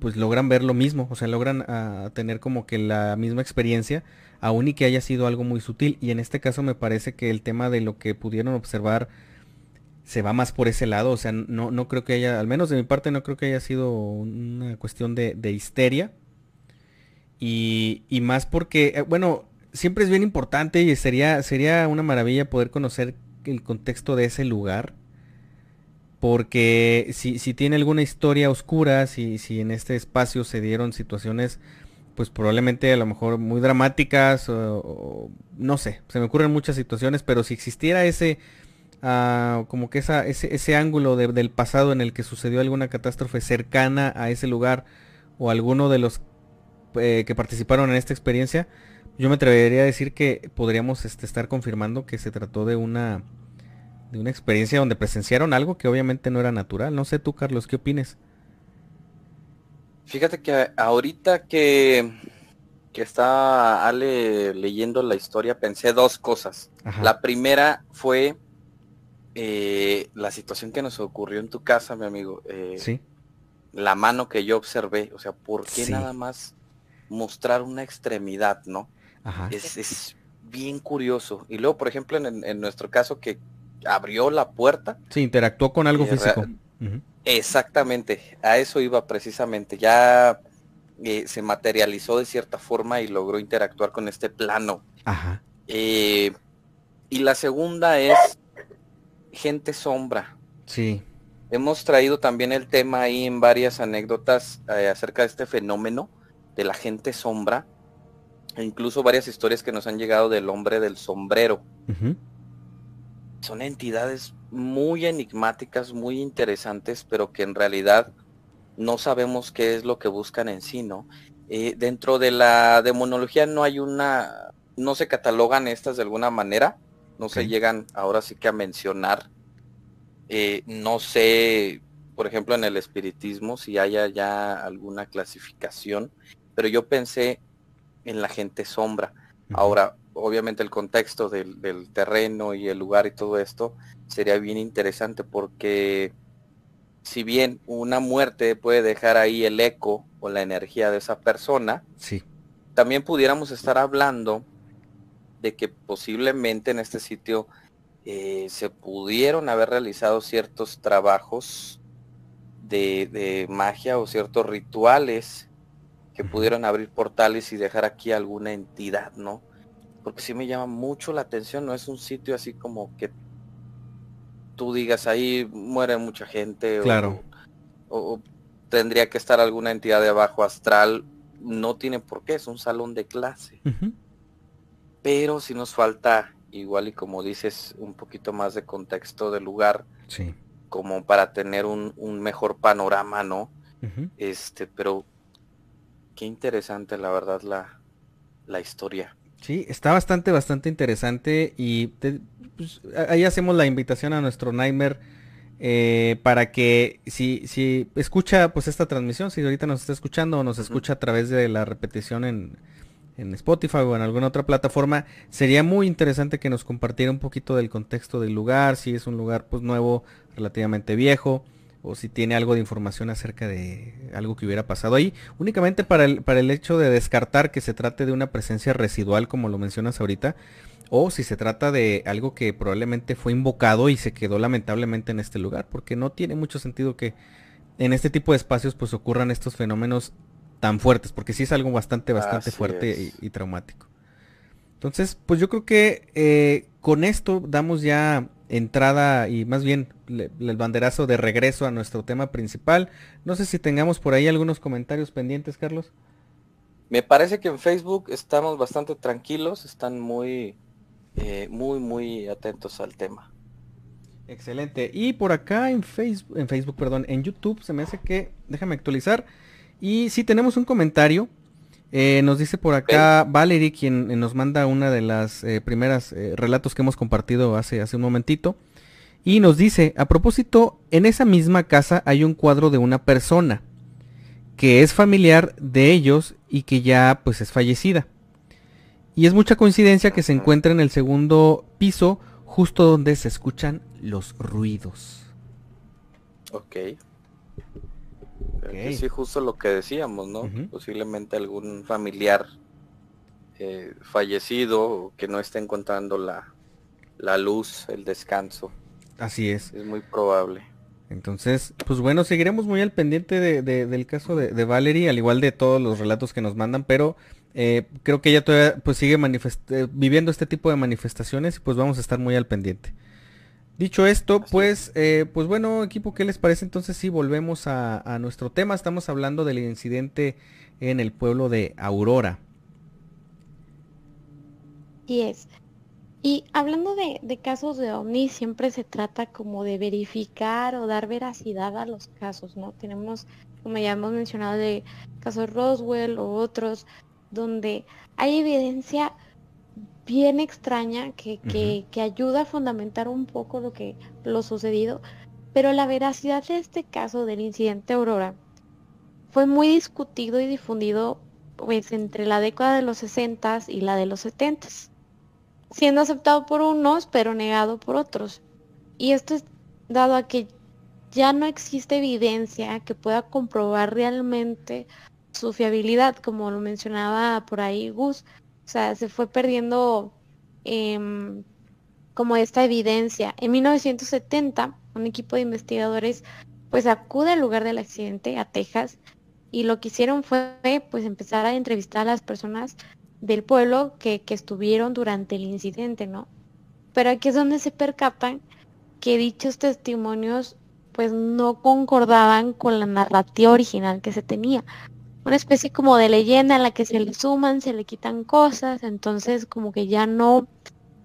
S3: pues logran ver lo mismo, o sea, logran ah, tener como que la misma experiencia aún y que haya sido algo muy sutil. Y en este caso me parece que el tema de lo que pudieron observar se va más por ese lado. O sea, no, no creo que haya, al menos de mi parte, no creo que haya sido una cuestión de, histeria. Y, más porque, eh, bueno, siempre es bien importante y sería, sería una maravilla poder conocer el contexto de ese lugar. Porque si, si tiene alguna historia oscura, si, si en este espacio se dieron situaciones pues probablemente a lo mejor muy dramáticas no sé, se me ocurren muchas situaciones, pero si existiera ese uh, como que esa, ese, ese ángulo del pasado en el que sucedió alguna catástrofe cercana a ese lugar o alguno de los eh, que participaron en esta experiencia, yo me atrevería a decir que podríamos este, estar confirmando que se trató de una de una experiencia donde presenciaron algo que obviamente no era natural. No sé tú, Carlos, ¿qué opines?
S1: Fíjate que ahorita que, que está Ale leyendo la historia, pensé dos cosas. La primera fue eh, la situación que nos ocurrió en tu casa, mi amigo. Eh, sí. La mano que yo observé. O sea, ¿por qué nada más mostrar una extremidad, no? Es, bien curioso. Y luego, por ejemplo, en, nuestro caso que abrió la puerta.
S3: Sí, interactuó con algo físico.
S1: Exactamente, a eso iba precisamente. Ya eh, se materializó de cierta forma y logró interactuar con este plano. Ajá. Eh, y la segunda es gente sombra.
S3: Sí.
S1: Hemos traído también el tema ahí en varias anécdotas eh, acerca de este fenómeno de la gente sombra. E incluso varias historias que nos han llegado del hombre del sombrero. Son entidades muy enigmáticas, muy interesantes, pero que en realidad no sabemos qué es lo que buscan en sí, ¿no? Eh, dentro de la demonología no hay una, no se catalogan estas de alguna manera, no se llegan ahora sí que a mencionar. Eh, no sé, por ejemplo, en el espiritismo si haya ya alguna clasificación, pero yo pensé en la gente sombra. Ahora, obviamente el contexto del, terreno y el lugar y todo esto sería bien interesante porque si bien una muerte puede dejar ahí el eco o la energía de esa persona,
S3: sí.
S1: también pudiéramos estar hablando de que posiblemente en este sitio eh, se pudieron haber realizado ciertos trabajos de, de magia o ciertos rituales que pudieron abrir portales y dejar aquí alguna entidad, ¿no? porque sí me llama mucho la atención, no es un sitio así como que tú digas ahí muere mucha gente
S3: claro.
S1: o, tendría que estar alguna entidad de abajo astral, no tiene por qué, es un salón de clase. Pero si nos falta, igual y como dices, un poquito más de contexto del lugar,
S3: sí.
S1: como para tener un, un mejor panorama, ¿no? Este, pero qué interesante la verdad la, la historia.
S3: Sí, está bastante, bastante interesante y pues, ahí hacemos la invitación a nuestro Nightmare eh, para que si, si escucha pues esta transmisión, si ahorita nos está escuchando o nos escucha a través de la repetición en, en Spotify o en alguna otra plataforma, sería muy interesante que nos compartiera un poquito del contexto del lugar, si es un lugar pues nuevo, relativamente viejo, o si tiene algo de información acerca de algo que hubiera pasado ahí, únicamente para el, para el hecho de descartar que se trate de una presencia residual como lo mencionas ahorita, o si se trata de algo que probablemente fue invocado y se quedó lamentablemente en este lugar, porque no tiene mucho sentido que en este tipo de espacios pues ocurran estos fenómenos tan fuertes, porque sí es algo bastante, bastante fuerte y, traumático. Entonces, pues yo creo que eh, con esto damos ya entrada y más bien el banderazo de regreso a nuestro tema principal. No sé si tengamos por ahí algunos comentarios pendientes, Carlos.
S1: Me parece que en Facebook estamos bastante tranquilos, están muy, eh, muy, muy atentos al tema.
S3: Excelente. Y por acá en Facebook, en Facebook, perdón, en YouTube se me hace que, déjame actualizar. Y si tenemos un comentario eh, nos dice por acá Valerie, quien eh, nos manda una de las eh, primeras relatos que hemos compartido hace, hace un momentito. Y nos dice, a propósito, en esa misma casa hay un cuadro de una persona que es familiar de ellos y que ya pues es fallecida. Y es mucha coincidencia que se encuentra en el segundo piso, justo donde se escuchan los ruidos.
S1: Ok. Sí, justo lo que decíamos, ¿no? Posiblemente algún familiar eh, fallecido que no esté encontrando la, la luz, el descanso.
S3: Así es.
S1: Es muy probable.
S3: Entonces, pues bueno, seguiremos muy al pendiente de, del caso de, de, Valerie, al igual de todos los relatos que nos mandan, pero eh, creo que ella todavía pues sigue eh, viviendo este tipo de manifestaciones y pues vamos a estar muy al pendiente. Dicho esto, pues, eh, pues bueno, equipo, ¿qué les parece? Entonces sí, volvemos a, nuestro tema. Estamos hablando del incidente en el pueblo de Aurora.
S2: Y es. Y hablando de, de, casos de ovni, siempre se trata como de verificar o dar veracidad a los casos, ¿no? Tenemos, como ya hemos mencionado, de casos Roswell o otros, donde hay evidencia bien extraña que, que, ayuda a fundamentar un poco lo que lo sucedido, pero la veracidad de este caso del incidente Aurora fue muy discutido y difundido pues entre la década de los 60 y la de los 70 siendo aceptado por unos pero negado por otros. Y esto es dado a que ya no existe evidencia que pueda comprobar realmente su fiabilidad, como lo mencionaba por ahí Gus, o sea, se fue perdiendo em, como esta evidencia. En 1970, un equipo de investigadores pues acude al lugar del accidente, a Texas, y lo que hicieron fue pues empezar a entrevistar a las personas del pueblo que, que estuvieron durante el incidente, ¿no? Pero aquí es donde se percatan que dichos testimonios pues no concordaban con la narrativa original que se tenía una especie como de leyenda en la que se le suman, se le quitan cosas, entonces como que ya no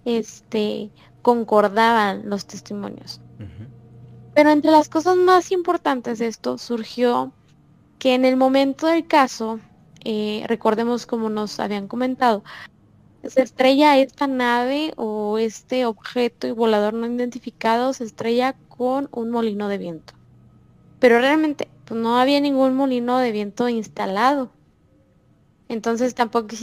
S2: este concordaban los testimonios. Pero entre las cosas más importantes de esto surgió que en el momento del caso, eh, recordemos como nos habían comentado, se estrella esta nave o este objeto y volador no identificado se estrella con un molino de viento. Pero realmente pues no había ningún molino de viento instalado. Entonces tampoco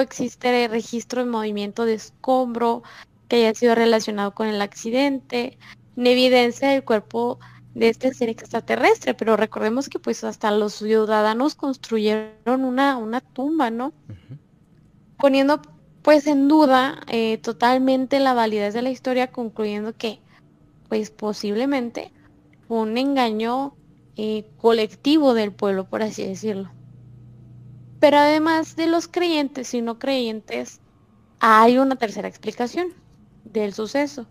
S2: existe registro de movimiento de escombro que haya sido relacionado con el accidente, ni evidencia del cuerpo de este ser extraterrestre, pero recordemos que pues hasta los ciudadanos construyeron una, una tumba, ¿no? Poniendo pues en duda eh, totalmente la validez de la historia, concluyendo que pues posiblemente fue un engaño eh, colectivo del pueblo, por así decirlo. Pero además de los creyentes y no creyentes, hay una tercera explicación del suceso.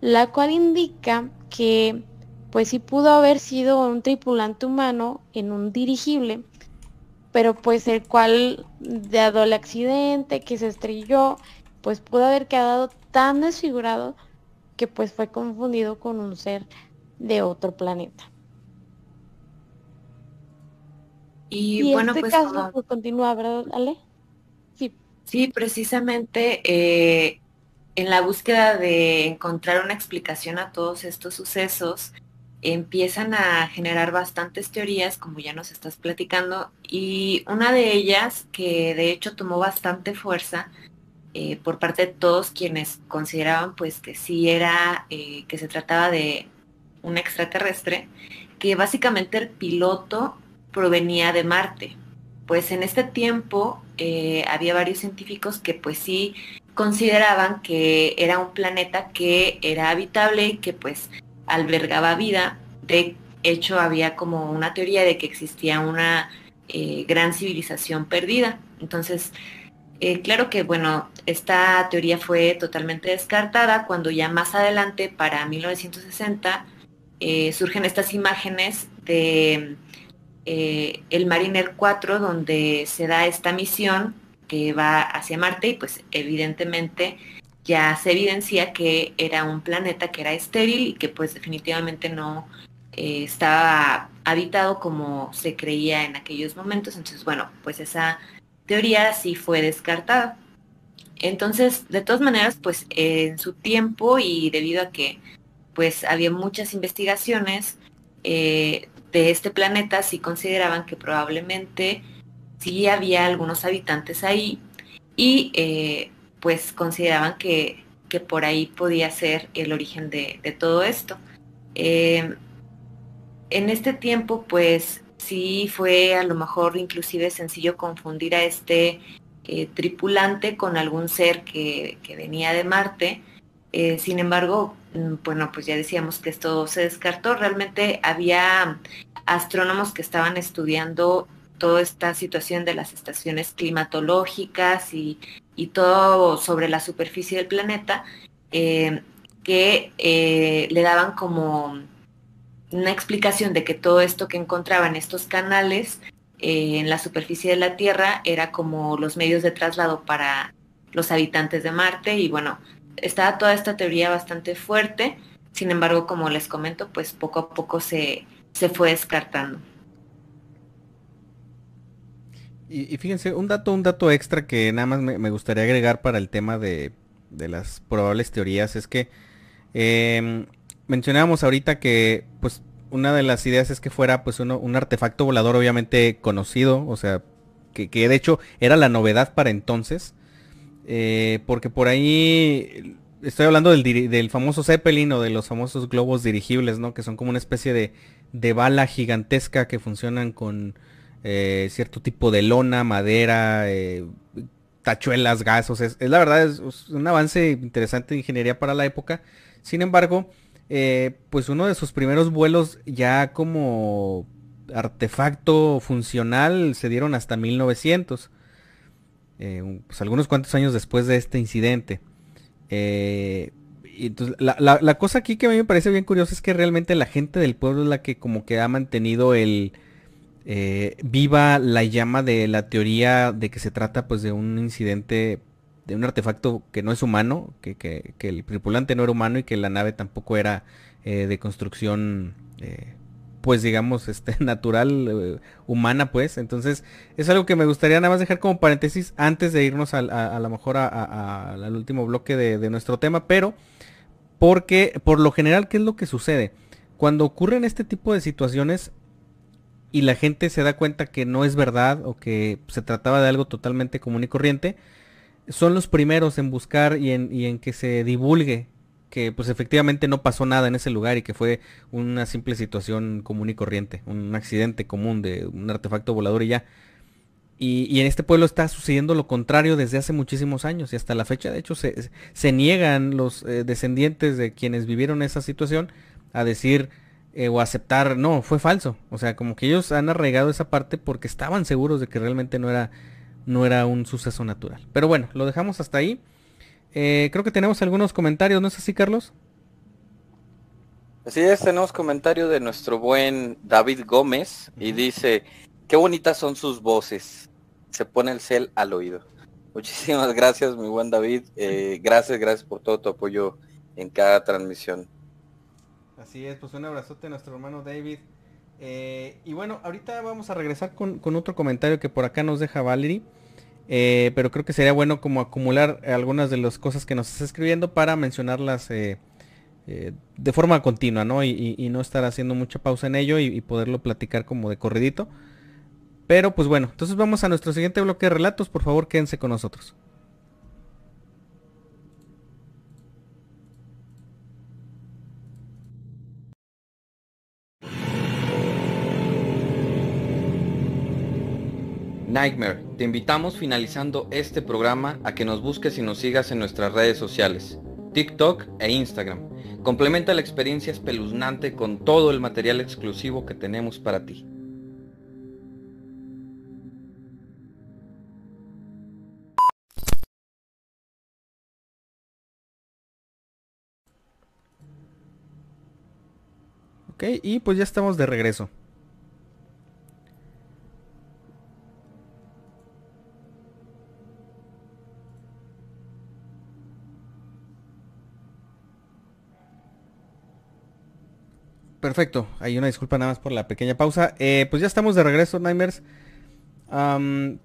S2: la cual indica que pues sí pudo haber sido un tripulante humano en un dirigible, pero pues el cual dado el accidente que se estrelló, pues pudo haber quedado tan desfigurado que pues fue confundido con un ser de otro planeta. Y, bueno, este pues, caso pues, continúa, ¿verdad, Ale?
S4: Sí. Sí, precisamente eh, en la búsqueda de encontrar una explicación a todos estos sucesos, empiezan a generar bastantes teorías, como ya nos estás platicando, y una de ellas, que de hecho tomó bastante fuerza eh, por parte de todos quienes consideraban pues que sí era, eh, que se trataba de un extraterrestre, que básicamente el piloto provenía de Marte. Pues en este tiempo eh, había varios científicos que pues sí consideraban que era un planeta que era habitable y que pues albergaba vida. De hecho había como una teoría de que existía una eh, gran civilización perdida. Entonces, eh, claro que bueno, esta teoría fue totalmente descartada cuando ya más adelante, para 1960, surgen estas imágenes de eh, el Mariner 4, donde se da esta misión que va hacia Marte y pues evidentemente ya se evidencia que era un planeta que era estéril y que pues definitivamente no eh, estaba habitado como se creía en aquellos momentos. Entonces, bueno, pues esa teoría sí fue descartada. Entonces, de todas maneras, pues en su tiempo y debido a que pues había muchas investigaciones, eh, de este planeta sí consideraban que probablemente sí había algunos habitantes ahí y eh, pues consideraban que, que, por ahí podía ser el origen de, todo esto. Em, en este tiempo pues sí fue a lo mejor inclusive sencillo confundir a este eh, tripulante con algún ser que, que venía de Marte. Eh, sin embargo, bueno, pues ya decíamos que esto se descartó. Realmente había astrónomos que estaban estudiando toda esta situación de las estaciones climatológicas y, todo sobre la superficie del planeta, eh, que eh, le daban como una explicación de que todo esto que encontraban estos canales eh, en la superficie de la Tierra era como los medios de traslado para los habitantes de Marte y bueno, estaba toda esta teoría bastante fuerte, sin embargo, como les comento, pues poco a poco se, se fue descartando.
S3: Y, fíjense, un dato, un dato extra que nada más me, gustaría agregar para el tema de, de, las probables teorías es que em, mencionábamos ahorita que pues una de las ideas es que fuera pues un artefacto volador obviamente conocido, o sea, que, que de hecho era la novedad para entonces eh, porque por ahí estoy hablando del, famoso Zeppelin o de los famosos globos dirigibles, ¿no? Que son como una especie de, bala gigantesca que funcionan con eh, cierto tipo de lona, madera, eh, tachuelas, gasos. Es, la verdad, es, un avance interesante de ingeniería para la época. Sin embargo, pues uno de sus primeros vuelos ya como artefacto funcional se dieron hasta 1900. Eh, pues algunos cuantos años después de este incidente. Eh, entonces, la, cosa aquí que a mí me parece bien curiosa es que realmente la gente del pueblo es la que como que ha mantenido el eh, viva la llama de la teoría de que se trata pues de un incidente, de un artefacto que no es humano, que, que, que el tripulante no era humano y que la nave tampoco era de construcción pues digamos, este, [laughs] natural, eh, humana, pues. Entonces, es algo que me gustaría nada más dejar como paréntesis antes de irnos a, lo mejor al último bloque de, nuestro tema, pero porque por lo general, ¿qué es lo que sucede? Cuando ocurren este tipo de situaciones y la gente se da cuenta que no es verdad o que se trataba de algo totalmente común y corriente, son los primeros en buscar y en, y en que se divulgue que pues efectivamente no pasó nada en ese lugar y que fue una simple situación común y corriente, un accidente común de un artefacto volador y ya. Y, en este pueblo está sucediendo lo contrario desde hace muchísimos años y hasta la fecha de hecho se, niegan los eh, descendientes de quienes vivieron esa situación a decir eh, o aceptar, no, fue falso. O sea, como que ellos han arraigado esa parte porque estaban seguros de que realmente no era, no era un suceso natural. Pero bueno, lo dejamos hasta ahí. Eh, creo que tenemos algunos comentarios, ¿no es así, Carlos?
S1: Así es, tenemos comentario de nuestro buen David Gómez y dice, qué bonitas son sus voces. Se pone el cel al oído. [laughs] Muchísimas gracias, mi buen David. Eh, gracias, gracias por todo tu apoyo en cada transmisión.
S3: Así es, pues un abrazote a nuestro hermano David. Eh, y bueno, ahorita vamos a regresar con, otro comentario que por acá nos deja Valerie. Eh, pero creo que sería bueno como acumular algunas de las cosas que nos está escribiendo para mencionarlas eh, de forma continua, ¿no? Y, no estar haciendo mucha pausa en ello y, poderlo platicar como de corridito. Pero pues bueno, entonces vamos a nuestro siguiente bloque de relatos. Por favor, quédense con nosotros.
S1: Nightmare, te invitamos finalizando este programa a que nos busques y nos sigas en nuestras redes sociales, TikTok e Instagram. Complementa la experiencia espeluznante con todo el material exclusivo que tenemos para ti.
S3: Ok, y pues ya estamos de regreso. Perfecto, hay una disculpa nada más por la pequeña pausa. Eh, pues ya estamos de regreso, Nightmares.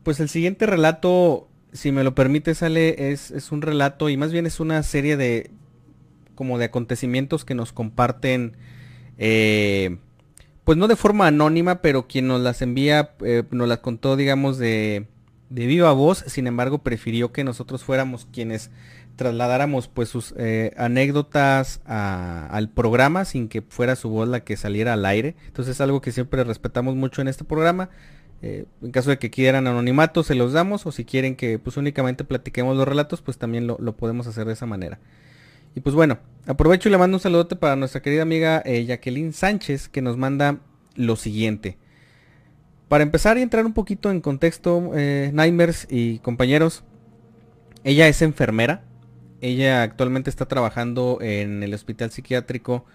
S3: pues el siguiente relato, si me lo permite, sale, es, es, un relato y más bien es una serie de como de acontecimientos que nos comparten, eh, pues no de forma anónima, pero quien nos las envía, eh, nos las contó, digamos, de, de viva voz. Sin embargo, prefirió que nosotros fuéramos quienes trasladáramos pues sus eh, anécdotas al programa sin que fuera su voz la que saliera al aire. Entonces es algo que siempre respetamos mucho en este programa. Eh, en caso de que quieran anonimato se los damos o si quieren que pues únicamente platiquemos los relatos pues también lo, podemos hacer de esa manera. Y pues bueno, aprovecho y le mando un saludote para nuestra querida amiga eh, Jacqueline Sánchez que nos manda lo siguiente. Para empezar y entrar un poquito en contexto, Nightmares y compañeros, ella es enfermera, ella actualmente está trabajando en el hospital psiquiátrico.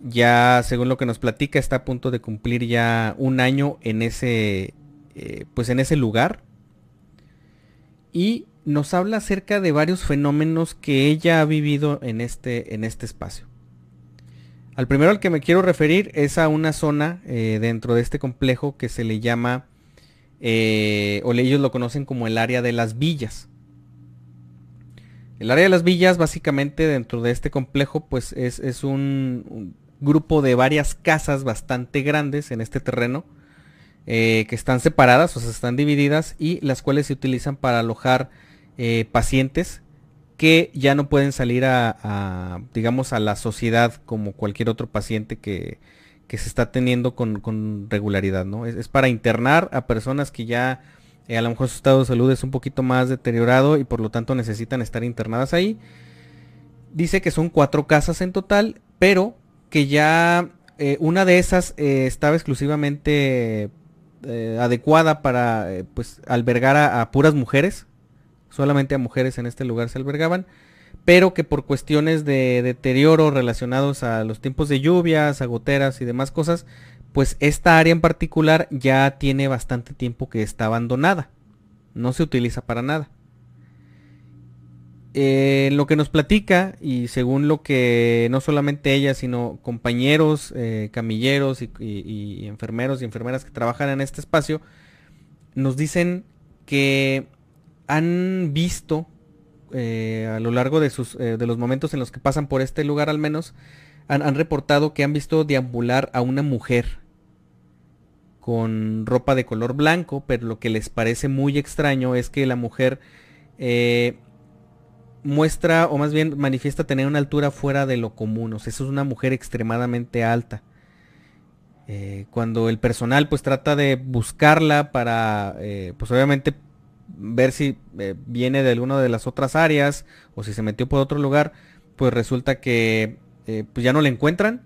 S3: Ya, según lo que nos platica, está a punto de cumplir ya un año en ese, eh, pues en ese lugar. Y nos habla acerca de varios fenómenos que ella ha vivido en este, en este espacio. Al primero al que me quiero referir es a una zona eh, dentro de este complejo que se le llama, eh, o ellos lo conocen como el área de las villas. El área de las villas, básicamente dentro de este complejo, pues es, un, grupo de varias casas bastante grandes en este terreno, eh, que están separadas, o sea, están divididas y las cuales se utilizan para alojar eh, pacientes que ya no pueden salir a, digamos, a la sociedad como cualquier otro paciente que, se está teniendo con, regularidad, ¿no? es para internar a personas que ya eh, a lo mejor su estado de salud es un poquito más deteriorado y por lo tanto necesitan estar internadas ahí. Dice que son cuatro casas en total, pero que ya eh, una de esas eh, estaba exclusivamente adecuada para pues albergar a, puras mujeres. Solamente a mujeres en este lugar se albergaban. Pero que por cuestiones de deterioro relacionados a los tiempos de lluvias, a goteras y demás cosas, pues esta área en particular ya tiene bastante tiempo que está abandonada. No se utiliza para nada. Eh, lo que nos platica y según lo que no solamente ella, sino compañeros, eh, camilleros y, enfermeros y enfermeras que trabajan en este espacio, nos dicen que han visto eh, a lo largo de, sus, de los momentos en los que pasan por este lugar al menos, han, reportado que han visto deambular a una mujer con ropa de color blanco, pero lo que les parece muy extraño es que la mujer eh, muestra, o más bien manifiesta tener una altura fuera de lo común, o sea, es una mujer extremadamente alta. Eh, cuando el personal pues trata de buscarla para, eh, pues obviamente ver si viene de alguna de las otras áreas o si se metió por otro lugar, pues resulta que eh, pues ya no la encuentran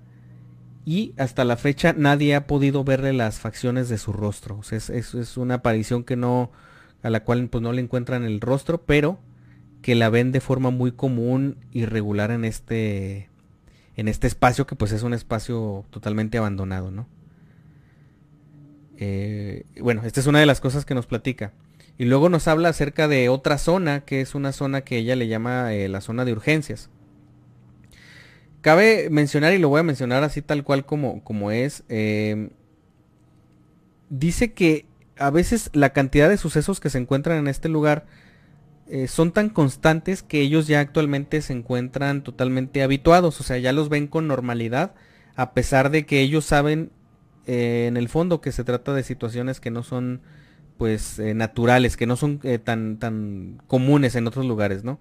S3: y hasta la fecha nadie ha podido verle las facciones de su rostro. es, una aparición que no, a la cual pues no le encuentran el rostro, pero que la ven de forma muy común y regular en este, en este espacio que pues es un espacio totalmente abandonado, ¿no? Eh, bueno, esta es una de las cosas que nos platica. Y luego nos habla acerca de otra zona, que es una zona que ella le llama eh, la zona de urgencias. Cabe mencionar, y lo voy a mencionar así tal cual como, como es, eh, dice que a veces la cantidad de sucesos que se encuentran en este lugar eh, son tan constantes que ellos ya actualmente se encuentran totalmente habituados, o sea, ya los ven con normalidad, a pesar de que ellos saben eh, en el fondo que se trata de situaciones que no son pues eh, naturales, que no son tan, tan comunes en otros lugares, ¿no?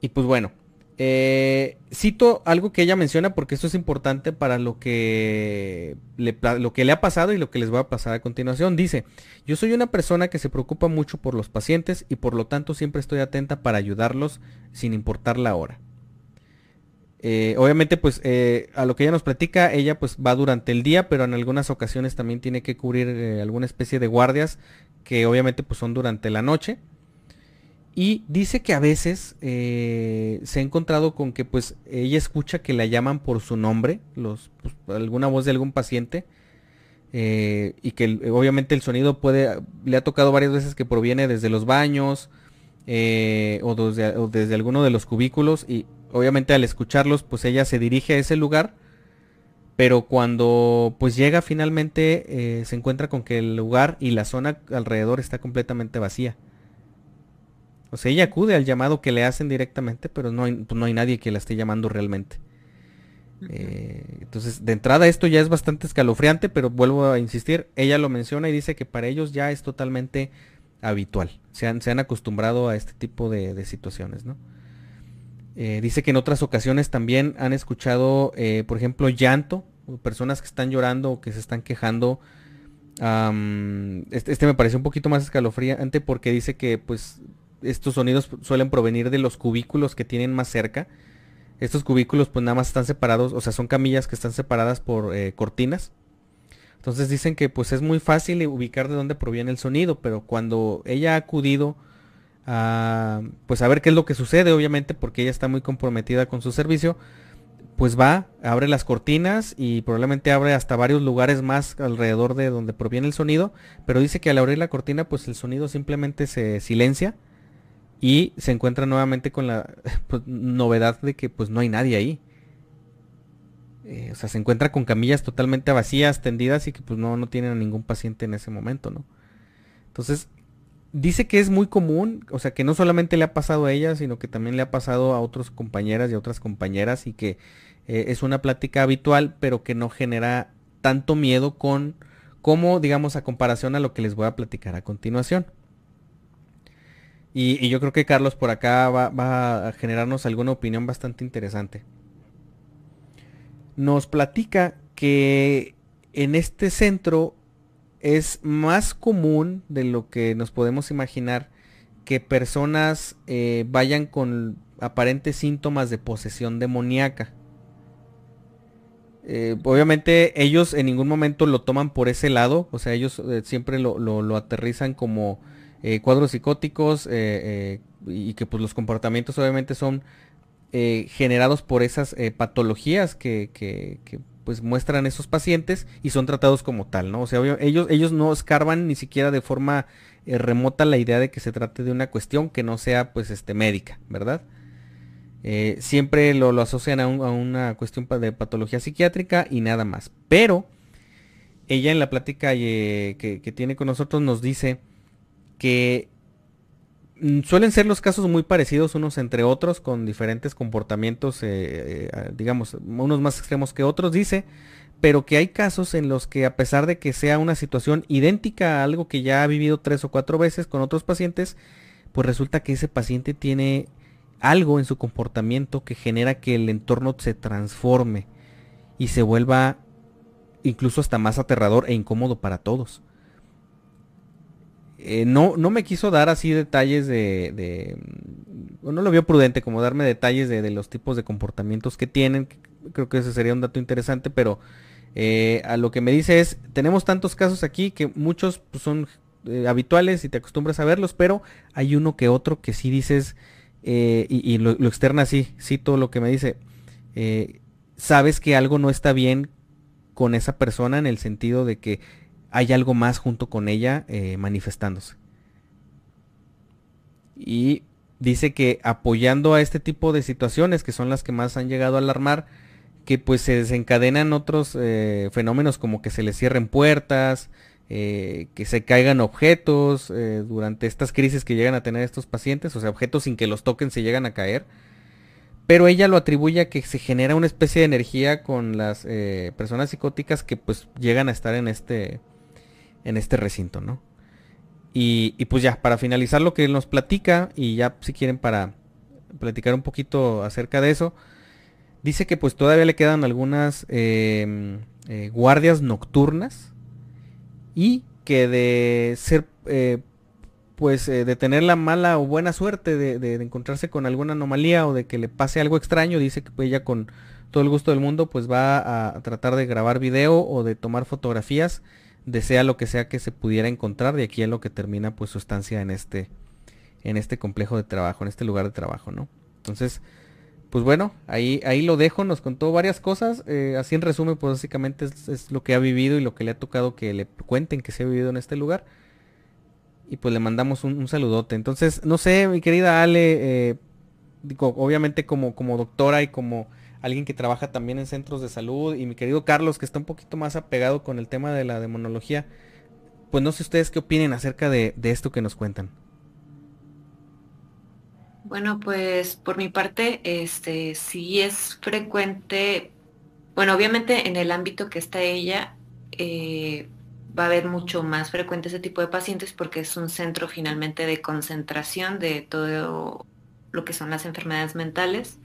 S3: Y pues bueno, eh, cito algo que ella menciona porque esto es importante para lo que, le, ha pasado y lo que les va a pasar a continuación. Dice, yo soy una persona que se preocupa mucho por los pacientes y por lo tanto siempre estoy atenta para ayudarlos sin importar la hora. Eh, obviamente pues eh, a lo que ella nos platica, ella pues va durante el día, pero en algunas ocasiones también tiene que cubrir alguna especie de guardias que obviamente pues son durante la noche. Y dice que a veces eh, se ha encontrado con que pues ella escucha que la llaman por su nombre, los, pues, alguna voz de algún paciente. Eh, y que obviamente el sonido puede, le ha tocado varias veces que proviene desde los baños eh, o, desde, o, desde, alguno de los cubículos y obviamente al escucharlos pues ella se dirige a ese lugar pero cuando pues llega finalmente se encuentra con que el lugar y la zona alrededor está completamente vacía. O sea, ella acude al llamado que le hacen directamente, pero no hay, pues, no hay nadie que la esté llamando realmente. Eh, entonces, de entrada esto ya es bastante escalofriante, pero vuelvo a insistir, ella lo menciona y dice que para ellos ya es totalmente habitual. Se han, se han acostumbrado a este tipo de, situaciones, ¿no? Eh, dice que en otras ocasiones también han escuchado, eh, por ejemplo, llanto, personas que están llorando o que se están quejando. este, este, me parece un poquito más escalofriante porque dice que pues estos sonidos suelen provenir de los cubículos que tienen más cerca. Estos cubículos pues nada más están separados, o sea, son camillas que están separadas por eh, cortinas. Entonces dicen que pues es muy fácil ubicar de dónde proviene el sonido, pero cuando ella ha acudido a pues a ver qué es lo que sucede, obviamente porque ella está muy comprometida con su servicio, pues va, abre las cortinas y probablemente abre hasta varios lugares más alrededor de donde proviene el sonido, pero dice que al abrir la cortina pues el sonido simplemente se silencia y se encuentra nuevamente con la [laughs] pues, novedad de que pues no hay nadie ahí. Eh, o sea, se encuentra con camillas totalmente vacías, tendidas y que pues no, no tienen a ningún paciente en ese momento, ¿no? Entonces, dice que es muy común, o sea, que no solamente le ha pasado a ella, sino que también le ha pasado a otras compañeras y a otras compañeras y que eh, es una plática habitual, pero que no genera tanto miedo con como, digamos, a comparación a lo que les voy a platicar a continuación. Y, yo creo que Carlos por acá va, a generarnos alguna opinión bastante interesante. Nos platica que en este centro es más común de lo que nos podemos imaginar que personas eh, vayan con aparentes síntomas de posesión demoníaca. Eh, obviamente ellos en ningún momento lo toman por ese lado, o sea, ellos eh, siempre lo aterrizan como eh, cuadros psicóticos eh, eh, y que pues los comportamientos obviamente son generados por esas patologías que, pues muestran esos pacientes y son tratados como tal, ¿no? O sea, ellos, ellos no escarban ni siquiera de forma remota la idea de que se trate de una cuestión que no sea pues este médica, ¿verdad? siempre lo, asocian a, una cuestión de patología psiquiátrica y nada más. Pero ella en la plática que, que, tiene con nosotros nos dice que mm, suelen ser los casos muy parecidos unos entre otros, con diferentes comportamientos, eh, eh, digamos, unos más extremos que otros, dice, pero que hay casos en los que a pesar de que sea una situación idéntica a algo que ya ha vivido tres o cuatro veces con otros pacientes, pues resulta que ese paciente tiene algo en su comportamiento que genera que el entorno se transforme y se vuelva incluso hasta más aterrador e incómodo para todos. Eh, no, no me quiso dar así detalles de, no lo vio prudente como darme detalles de, los tipos de comportamientos que tienen. Creo que ese sería un dato interesante, pero eh, a lo que me dice es, tenemos tantos casos aquí que muchos pues, son eh, habituales y te acostumbras a verlos, pero hay uno que otro que sí dices, y, lo, externa así, cito lo que me dice, sabes que algo no está bien con esa persona en el sentido de que hay algo más junto con ella eh, manifestándose. Y dice que apoyando a este tipo de situaciones, que son las que más han llegado a alarmar, que pues se desencadenan otros eh, fenómenos como que se les cierren puertas, eh, que se caigan objetos durante estas crisis que llegan a tener estos pacientes, o sea, objetos sin que los toquen se llegan a caer pero ella lo atribuye a que se genera una especie de energía con las personas psicóticas que pues llegan a estar en este, en este recinto, ¿no? Y, pues ya, para finalizar lo que él nos platica, y ya si quieren para platicar un poquito acerca de eso, dice que pues todavía le quedan algunas em, eh, guardias nocturnas y que de ser eh, pues eh, de tener la mala o buena suerte de, encontrarse con alguna anomalía o de que le pase algo extraño, dice que pues, ella con todo el gusto del mundo pues va a tratar de grabar video o de tomar fotografías, desea lo que sea que se pudiera encontrar, de aquí a lo que termina pues su estancia en este, en este complejo de trabajo, en este lugar de trabajo, ¿no? Entonces, pues bueno, ahí, ahí lo dejo, nos contó varias cosas, eh, así en resumen pues básicamente es, es lo que ha vivido y lo que le ha tocado que le cuenten que se ha vivido en este lugar y pues le mandamos un, saludote. Entonces, no sé, mi querida Ale, eh, digo, obviamente como, como doctora y como alguien que trabaja también en centros de salud y mi querido Carlos que está un poquito más apegado con el tema de la demonología, pues no sé ustedes qué opinen acerca de, esto que nos cuentan.
S4: Bueno, pues por mi parte, este sí es frecuente, bueno, obviamente en el ámbito que está ella, eh, va a haber mucho más frecuente ese tipo de pacientes porque es un centro finalmente de concentración de todo lo que son las enfermedades mentales.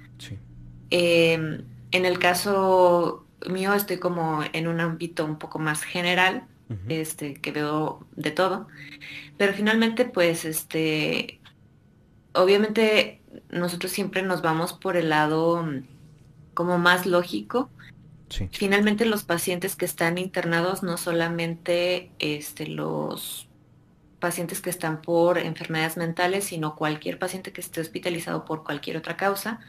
S4: Em, en el caso mío estoy como en un ámbito un poco más general, este, que veo de todo, pero finalmente pues este, obviamente nosotros siempre nos vamos por el lado como más lógico. Finalmente los pacientes que están internados, no solamente este, los pacientes que están por enfermedades mentales, sino cualquier paciente que esté hospitalizado por cualquier otra causa,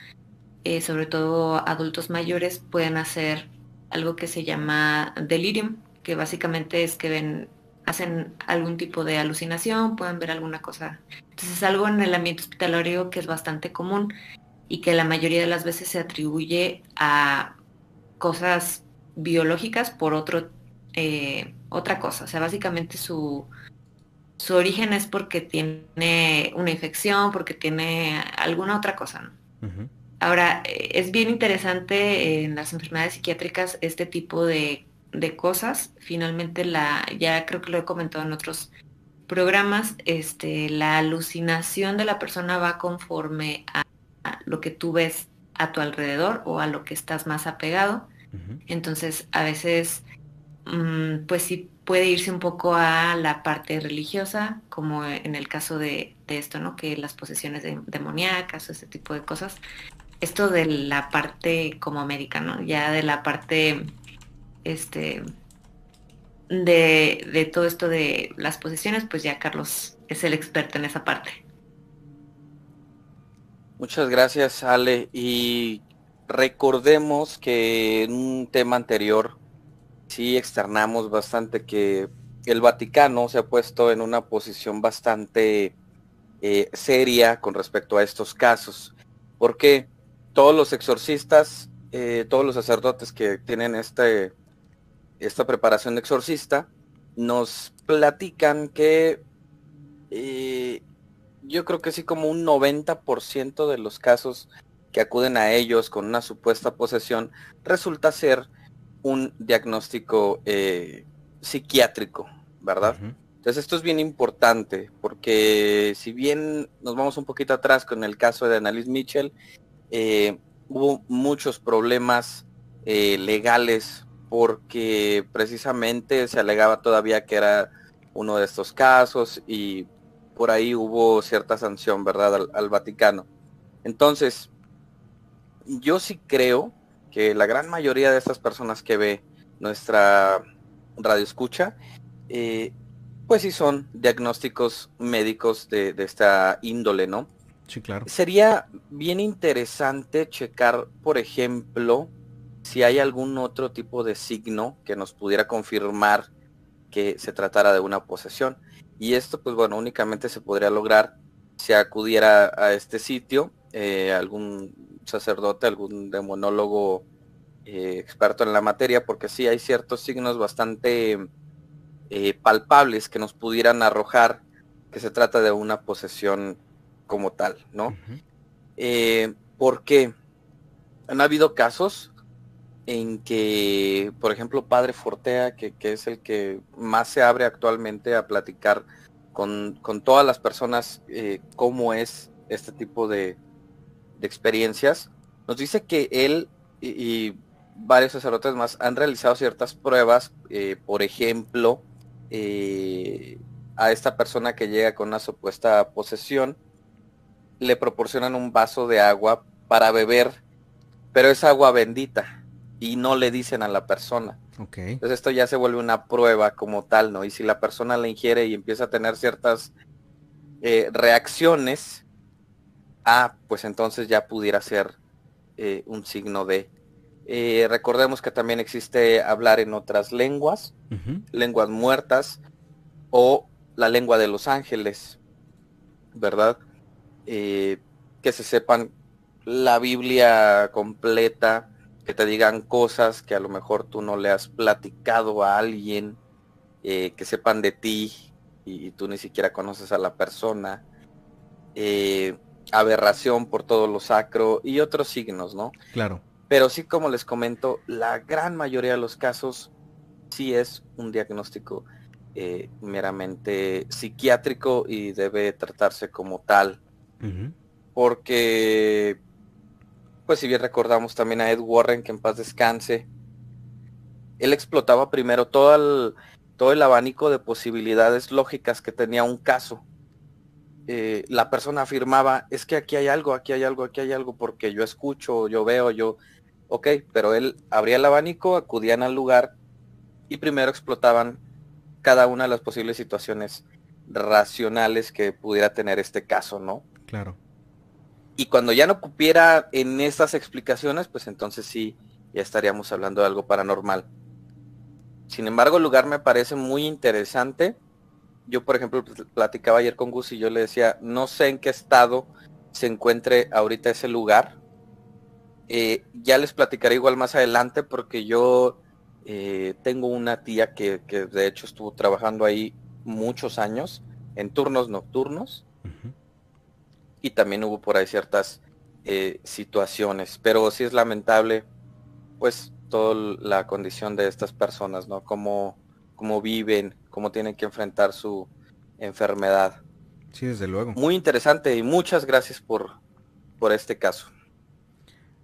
S4: eh, sobre todo adultos mayores, pueden hacer algo que se llama delirium, que básicamente es que ven, hacen algún tipo de alucinación, pueden ver alguna cosa. Entonces es algo en el ambiente hospitalario que es bastante común y que la mayoría de las veces se atribuye a cosas biológicas por otro, eh, otra cosa. O sea, básicamente su, su origen es porque tiene una infección, porque tiene alguna otra cosa. Ahora, eh, es bien interesante en las enfermedades psiquiátricas este tipo de, de, cosas. Finalmente, la, ya creo que lo he comentado en otros programas, este, la alucinación de la persona va conforme a lo que tú ves a tu alrededor o a lo que estás más apegado. Entonces, a veces, mm, pues sí puede irse un poco a la parte religiosa, como en el caso de, esto, ¿no? Que las posesiones demoníacas o ese tipo de cosas. Esto de la parte como médica, ¿no? Ya de la parte, este, de, todo esto de las posesiones, pues ya Carlos es el experto en esa parte.
S1: Muchas gracias, Ale. Y recordemos que en un tema anterior sí externamos bastante que el Vaticano se ha puesto en una posición bastante eh, seria con respecto a estos casos. Porque todos los exorcistas, eh, todos los sacerdotes que tienen este, esta preparación de exorcista, nos platican que eh, yo creo que sí como un 90% de los casos que acuden a ellos con una supuesta posesión resulta ser un diagnóstico eh, psiquiátrico, ¿verdad? Entonces esto es bien importante porque si bien nos vamos un poquito atrás con el caso de Annalise Mitchell, eh, hubo muchos problemas eh, legales porque precisamente se alegaba todavía que era uno de estos casos y por ahí hubo cierta sanción, ¿verdad?, al, Vaticano. Entonces, yo sí creo que la gran mayoría de estas personas que ve nuestra radio escucha, eh, pues sí son diagnósticos médicos de, esta índole, ¿no?
S3: Sí, claro.
S1: Sería bien interesante checar, por ejemplo, si hay algún otro tipo de signo que nos pudiera confirmar que se tratara de una posesión. Y esto, pues bueno, únicamente se podría lograr si acudiera a este sitio eh, algún sacerdote, algún demonólogo eh, experto en la materia, porque sí hay ciertos signos bastante eh, palpables que nos pudieran arrojar que se trata de una posesión como tal, ¿no? porque han habido casos en que, por ejemplo, Padre Fortea, que, es el que más se abre actualmente a platicar con, todas las personas eh, cómo es este tipo de, experiencias, nos dice que él y, varios sacerdotes más han realizado ciertas pruebas, eh, por ejemplo, eh, a esta persona que llega con una supuesta posesión, le proporcionan un vaso de agua para beber, pero es agua bendita y no le dicen a la persona.
S3: Okay.
S1: Entonces esto ya se vuelve una prueba como tal, ¿no? Y si la persona la ingiere y empieza a tener ciertas eh, reacciones, ah, pues entonces ya pudiera ser eh, un signo de... Eh, recordemos que también existe hablar en otras lenguas, lenguas muertas, o la lengua de los ángeles, ¿verdad? Que se sepan la Biblia completa, que te digan cosas que a lo mejor tú no le has platicado a alguien, eh, que sepan de ti y, tú ni siquiera conoces a la persona, eh, aberración por todo lo sacro y otros signos, ¿no?
S3: Claro.
S1: Pero sí, como les comento, la gran mayoría de los casos sí es un diagnóstico eh, meramente psiquiátrico y debe tratarse como tal. Porque pues si bien recordamos también a Ed Warren, que en paz descanse, él explotaba primero todo el, todo el abanico de posibilidades lógicas que tenía un caso. Eh, la persona afirmaba, es que aquí hay algo, aquí hay algo, aquí hay algo, porque yo escucho, yo veo, yo, ok, pero él abría el abanico, acudían al lugar y primero explotaban cada una de las posibles situaciones racionales que pudiera tener este caso, ¿no?
S3: Claro.
S1: Y cuando ya no cupiera en estas explicaciones, pues entonces sí, ya estaríamos hablando de algo paranormal. Sin embargo, el lugar me parece muy interesante. Yo, por ejemplo, platicaba ayer con Gus y yo le decía, no sé en qué estado se encuentre ahorita ese lugar. Eh, ya les platicaré igual más adelante porque yo eh, tengo una tía que, de hecho estuvo trabajando ahí muchos años en turnos nocturnos y también hubo por ahí ciertas eh, situaciones, pero sí es lamentable pues toda la condición de estas personas, ¿no? Cómo, cómo viven, cómo tienen que enfrentar su enfermedad.
S3: Sí, desde luego.
S1: Muy interesante y muchas gracias por, por este caso.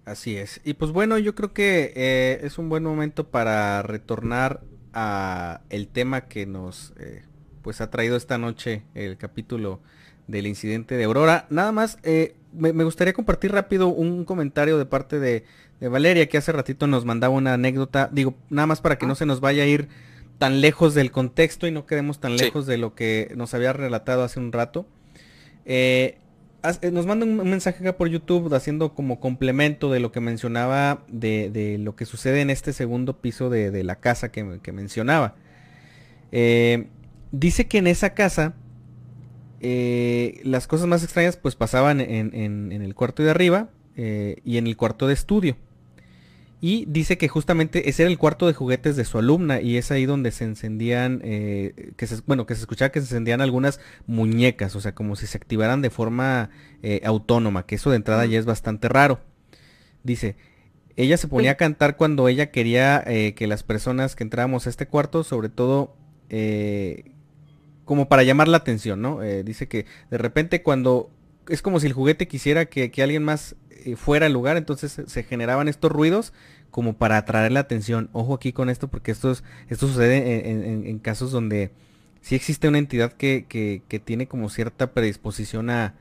S3: Así es. Y pues bueno, yo creo que eh, es un buen momento para retornar a el tema que nos eh, pues ha traído esta noche el capítulo del incidente de Aurora. Nada más, eh, me, gustaría compartir rápido un comentario de parte de, Valeria, que hace ratito nos mandaba una anécdota. Digo, nada más para que no se nos vaya a ir tan lejos del contexto y no quedemos tan lejos de lo que nos había relatado hace un rato. Eh, eh, nos manda un mensaje acá por YouTube haciendo como complemento de lo que mencionaba de, lo que sucede en este segundo piso de, la casa que, mencionaba. dice que en esa casa eh, las cosas más extrañas pues pasaban en, el cuarto de arriba eh, y en el cuarto de estudio. Y dice que justamente ese era el cuarto de juguetes de su alumna y es ahí donde se encendían, eh, que se, bueno, que se escuchaba que se encendían algunas muñecas, o sea, como si se activaran de forma autónoma, que eso de entrada ya es bastante raro. Dice, ella se ponía a cantar cuando ella quería que las personas que entrábamos a este cuarto, sobre todo como para llamar la atención, ¿no? Eh, dice que de repente cuando es como si el juguete quisiera que, alguien más eh, fuera al lugar, entonces se generaban estos ruidos como para atraer la atención. Ojo aquí con esto porque esto, esto sucede en, casos donde sí existe una entidad que, tiene como cierta predisposición a,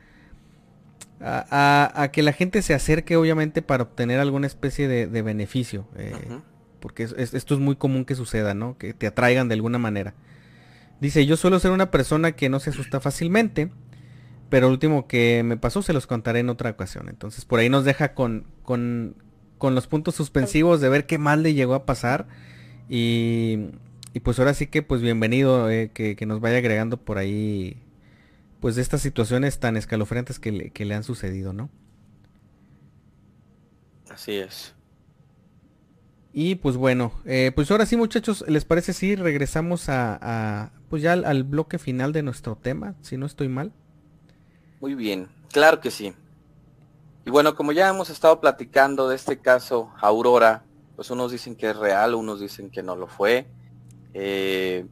S3: a, que la gente se acerque obviamente para obtener alguna especie de, beneficio. Eh, porque esto es muy común que suceda, ¿no? Que te atraigan de alguna manera. Dice, yo suelo ser una persona que no se asusta fácilmente. pero último que me pasó se los contaré en otra ocasión. Entonces por ahí nos deja con, con, con los puntos suspensivos de ver qué mal le llegó a pasar. Y, y pues ahora sí que pues bienvenido eh, que, nos vaya agregando por ahí pues de estas situaciones tan escalofriantes que le, que le han sucedido, ¿no?
S1: Así es.
S3: Y pues bueno, eh, pues ahora sí muchachos, ¿les parece si regresamos a, a pues ya al, bloque final de nuestro tema, si no estoy mal?
S1: Muy bien, claro que sí. Y bueno, como ya hemos estado platicando de este caso Aurora, pues unos dicen que es real, unos dicen que no lo fue. Eh,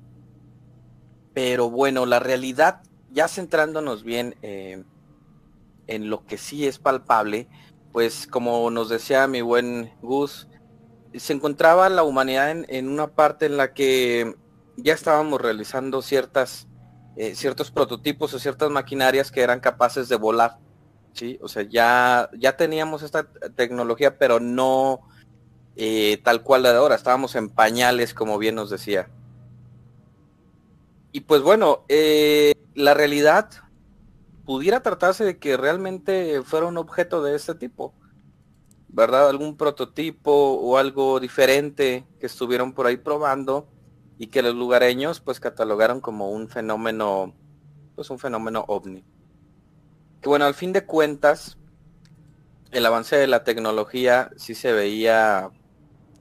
S1: pero bueno, la realidad, ya centrándonos bien eh, en lo que sí es palpable, pues como nos decía mi buen Gus, se encontraba la humanidad en, una parte en la que ya estábamos realizando ciertas, eh, ciertos prototipos o ciertas maquinarias que eran capaces de volar. ¿sí? O sea, ya, ya teníamos esta tecnología, pero no eh, tal cual la de ahora. Estábamos en pañales, como bien nos decía. Y pues bueno, eh, la realidad pudiera tratarse de que realmente fuera un objeto de este tipo, ¿verdad? Algún prototipo o algo diferente que estuvieron por ahí probando y que los lugareños pues catalogaron como un fenómeno, pues un fenómeno ovni. Que bueno, al fin de cuentas, el avance de la tecnología sí se veía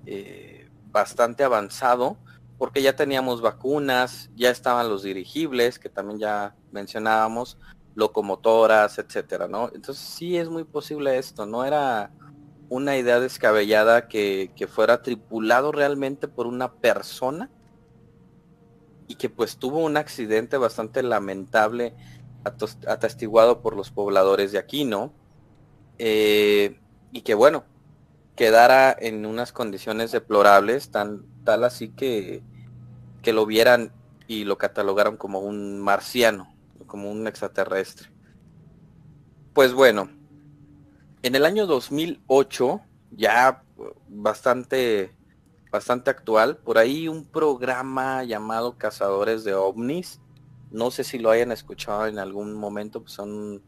S1: eh, bastante avanzado porque ya teníamos vacunas, ya estaban los dirigibles, que también ya mencionábamos, locomotoras, etcétera, ¿no? Entonces sí es muy posible esto, no era una idea descabellada que, fuera tripulado realmente por una persona y que pues tuvo un accidente bastante lamentable atestiguado por los pobladores de aquí, ¿no? Eh, y que bueno, quedara en unas condiciones deplorables, tan, tal así que, que lo vieran y lo catalogaron como un marciano como un extraterrestre. Pues bueno, en el año 2008, ya bastante, bastante actual, por ahí un programa llamado Cazadores de OVNIs, no sé si lo hayan escuchado en algún momento, pues son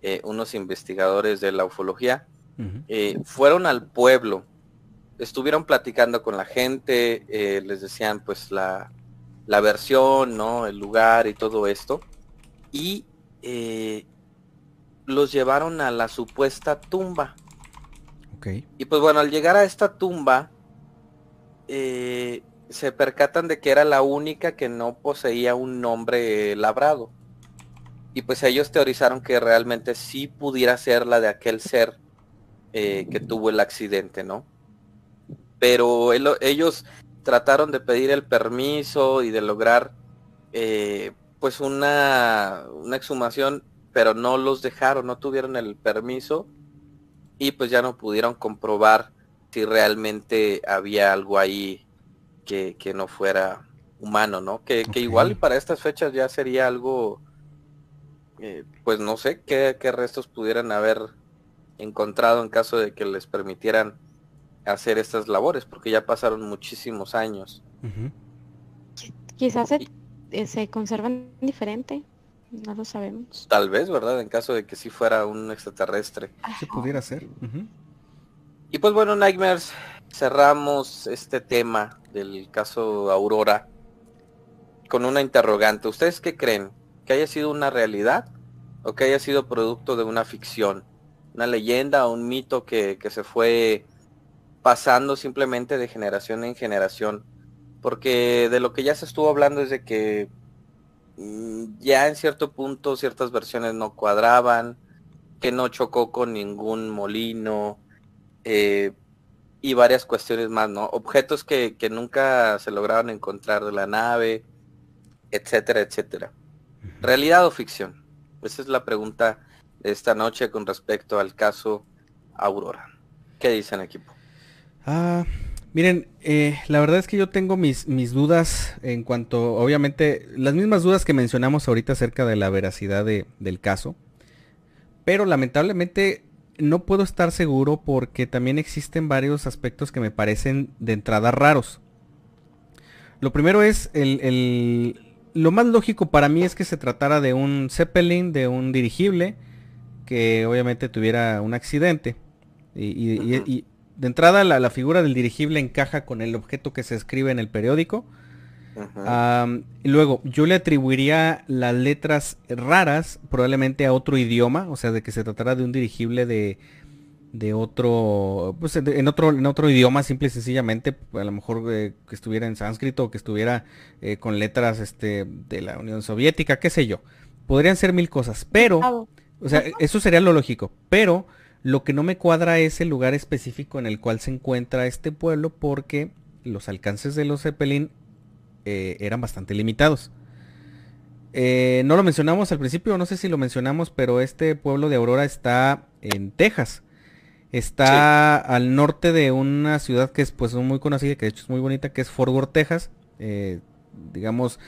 S1: eh, unos investigadores de la ufología, eh, fueron al pueblo, estuvieron platicando con la gente, eh, les decían pues la, la versión, ¿no? El lugar y todo esto. Y los llevaron a la supuesta tumba. Y pues bueno, al llegar a esta tumba, eh, se percatan de que era la única que no poseía un nombre labrado. Y pues ellos teorizaron que realmente sí pudiera ser la de aquel ser eh, que tuvo el accidente, ¿no? Pero ellos trataron de pedir el permiso y de lograr pues una, una exhumación, pero no los dejaron, no tuvieron el permiso y pues ya no pudieron comprobar si realmente había algo ahí que, no fuera humano, ¿no? Que, igual para estas fechas ya sería algo, eh, pues no sé qué, restos pudieran haber encontrado en caso de que les permitieran hacer estas labores, porque ya pasaron muchísimos años.
S2: Quizás eh, se conservan diferente. No lo sabemos.
S1: Tal vez, ¿verdad? En caso de que sí fuera un extraterrestre.
S3: Si pudiera ser.
S1: Y pues bueno, Nightmares, cerramos este tema del caso Aurora con una interrogante. ¿Ustedes qué creen? ¿Que haya sido una realidad o que haya sido producto de una ficción? ¿Una leyenda o un mito que, que se fue pasando simplemente de generación en generación? porque de lo que ya se estuvo hablando es de que mm, ya en cierto punto ciertas versiones no cuadraban, que no chocó con ningún molino eh, y varias cuestiones más, ¿no? Objetos que, que nunca se lograron encontrar de la nave, etcétera, etcétera. ¿Realidad o ficción? Esa es la pregunta de esta noche con respecto al caso Aurora. ¿Qué dicen equipo?
S3: Ah, Miren, eh, la verdad es que yo tengo mis, mis dudas en cuanto, obviamente, las mismas dudas que mencionamos ahorita acerca de la veracidad del caso. Pero lamentablemente no puedo estar seguro porque también existen varios aspectos que me parecen de entrada raros. Lo primero es el, lo más lógico para mí es que se tratara de un Zeppelin, de un dirigible, que obviamente tuviera un accidente. Y, de entrada la, figura del dirigible encaja con el objeto que se escribe en el periódico. Y luego, yo le atribuiría las letras raras probablemente a otro idioma, o sea, de que se tratara de un dirigible de, de otro, pues en otro, en otro idioma, simple y sencillamente, a lo mejor eh, que estuviera en sánscrito o que estuviera eh, con letras este, de la Unión Soviética, qué sé yo. Podrían ser mil cosas, pero, o sea, eso sería lo lógico, pero lo que no me cuadra es el lugar específico en el cual se encuentra este pueblo porque los alcances de los Zeppelin eh, eran bastante limitados. no lo mencionamos al principio, no sé si lo mencionamos, pero este pueblo de Aurora está en Texas. Está al norte de una ciudad que es pues muy conocida, que de hecho es muy bonita, que es Fort Worth, Texas. Eh, digamos,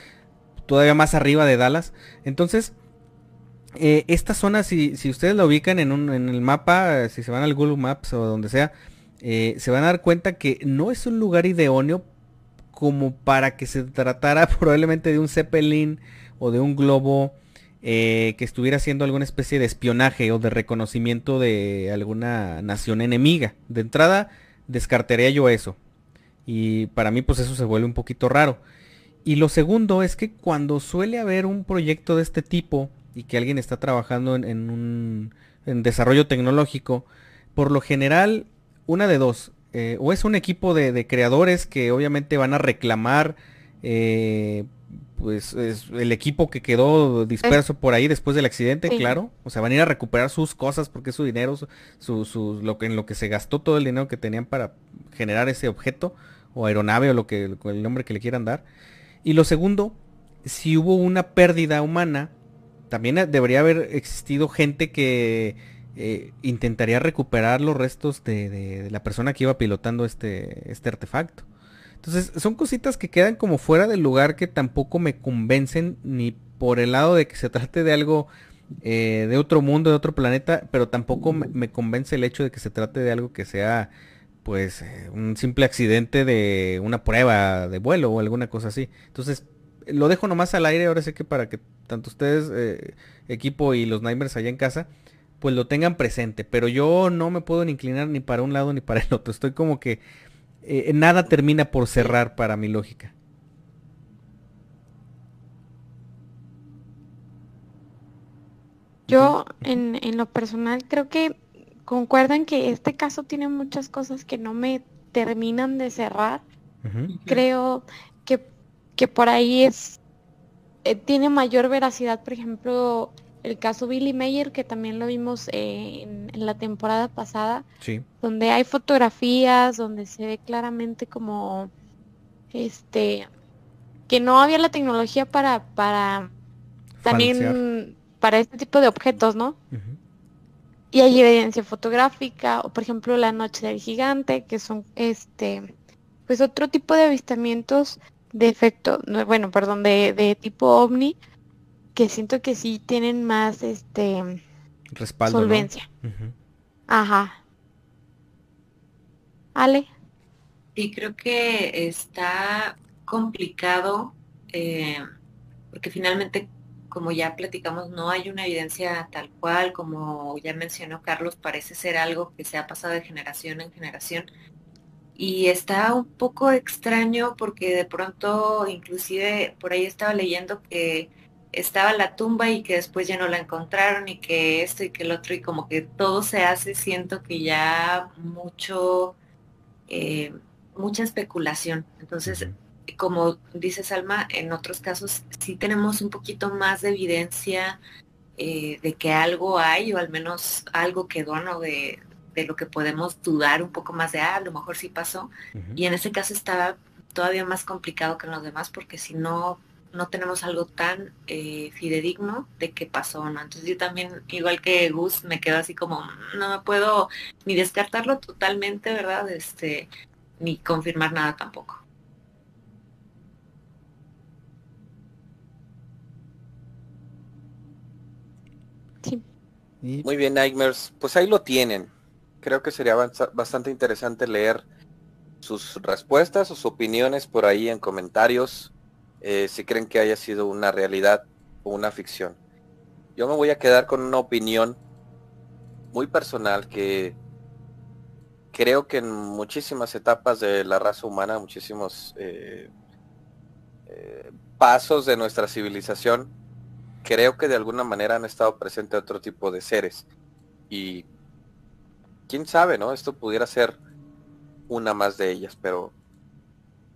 S3: todavía más arriba de Dallas. Entonces, eh, esta zona, si, si, ustedes la ubican en, un, en el mapa, si se van al Google Maps o donde sea, eh, se van a dar cuenta que no es un lugar idóneo como para que se tratara [laughs] probablemente de un Zeppelin o de un globo eh, que estuviera haciendo alguna especie de espionaje o de reconocimiento de alguna nación enemiga. De entrada, descartaría yo eso. Y para mí, pues eso se vuelve un poquito raro. Y lo segundo es que cuando suele haber un proyecto de este tipo y que alguien está trabajando en, un desarrollo tecnológico, por lo general, una de dos. Eh, o es un equipo de, creadores que obviamente van a reclamar eh, pues es el equipo que quedó disperso por ahí después del accidente, claro. O sea, van a ir a recuperar sus cosas porque es su dinero, su, lo que, en lo que se gastó todo el dinero que tenían para generar ese objeto o aeronave o lo que el nombre que le quieran dar. Y lo segundo, si hubo una pérdida humana, también debería haber existido gente que eh, intentaría recuperar los restos de, la persona que iba pilotando este, este artefacto. Entonces, son cositas que quedan como fuera del lugar que tampoco me convencen ni por el lado de que se trate de algo eh, de otro mundo, de otro planeta, pero tampoco me, convence el hecho de que se trate de algo que sea pues eh, un simple accidente de una prueba de vuelo o alguna cosa así. Entonces, lo dejo nomás al aire, ahora sé que para que tanto ustedes, equipo y los Nightmares allá en casa, pues lo tengan presente, pero yo no me puedo ni inclinar ni para un lado ni para el otro. Estoy como que eh, nada termina por cerrar para mi lógica.
S2: Yo en, en, lo personal creo que concuerdan que este caso tiene muchas cosas que no me terminan de cerrar. Creo que, que, por ahí es eh, tiene mayor veracidad, por ejemplo, el caso Billy Mayer, que también lo vimos eh, en, la temporada pasada, donde hay fotografías, donde se ve claramente como este que no había la tecnología para para también para este tipo de objetos, ¿no? Y hay evidencia fotográfica, o por ejemplo la noche del gigante, que son este pues otro tipo de avistamientos de efecto, bueno, perdón, de, de tipo ovni, que siento que sí tienen más este
S3: respaldo
S2: solvencia. Ajá. Ale.
S4: Sí, creo que está complicado eh, porque finalmente, como ya platicamos, no hay una evidencia tal cual, como ya mencionó Carlos, parece ser algo que se ha pasado de generación en generación. Y está un poco extraño porque de pronto, inclusive por ahí estaba leyendo que estaba la tumba y que después ya no la encontraron y que esto y que el otro y como que todo se hace, siento que ya mucho, eh, mucha especulación. Entonces, como dice Salma, en otros casos sí tenemos un poquito más de evidencia eh, de que algo hay o al menos algo quedó, ¿no? De, de lo que podemos dudar un poco más de, ah, a lo mejor sí pasó. Y en ese caso estaba todavía más complicado que en los demás porque si no no tenemos algo tan eh, fidedigno de qué pasó, ¿no? Entonces yo también, igual que Gus, me quedo así como, no me puedo ni descartarlo totalmente, ¿verdad? Este, ni confirmar nada tampoco.
S1: Sí. Muy bien, Nightmares. Pues ahí lo tienen. Creo que sería bastante interesante leer sus respuestas, sus opiniones por ahí en comentarios eh, si creen que haya sido una realidad o una ficción. Yo me voy a quedar con una opinión muy personal que creo que en muchísimas etapas de la raza humana, muchísimos eh, eh, pasos de nuestra civilización, creo que de alguna manera han estado presentes otro tipo de seres. Y quién sabe, ¿no? Esto pudiera ser una más de ellas, pero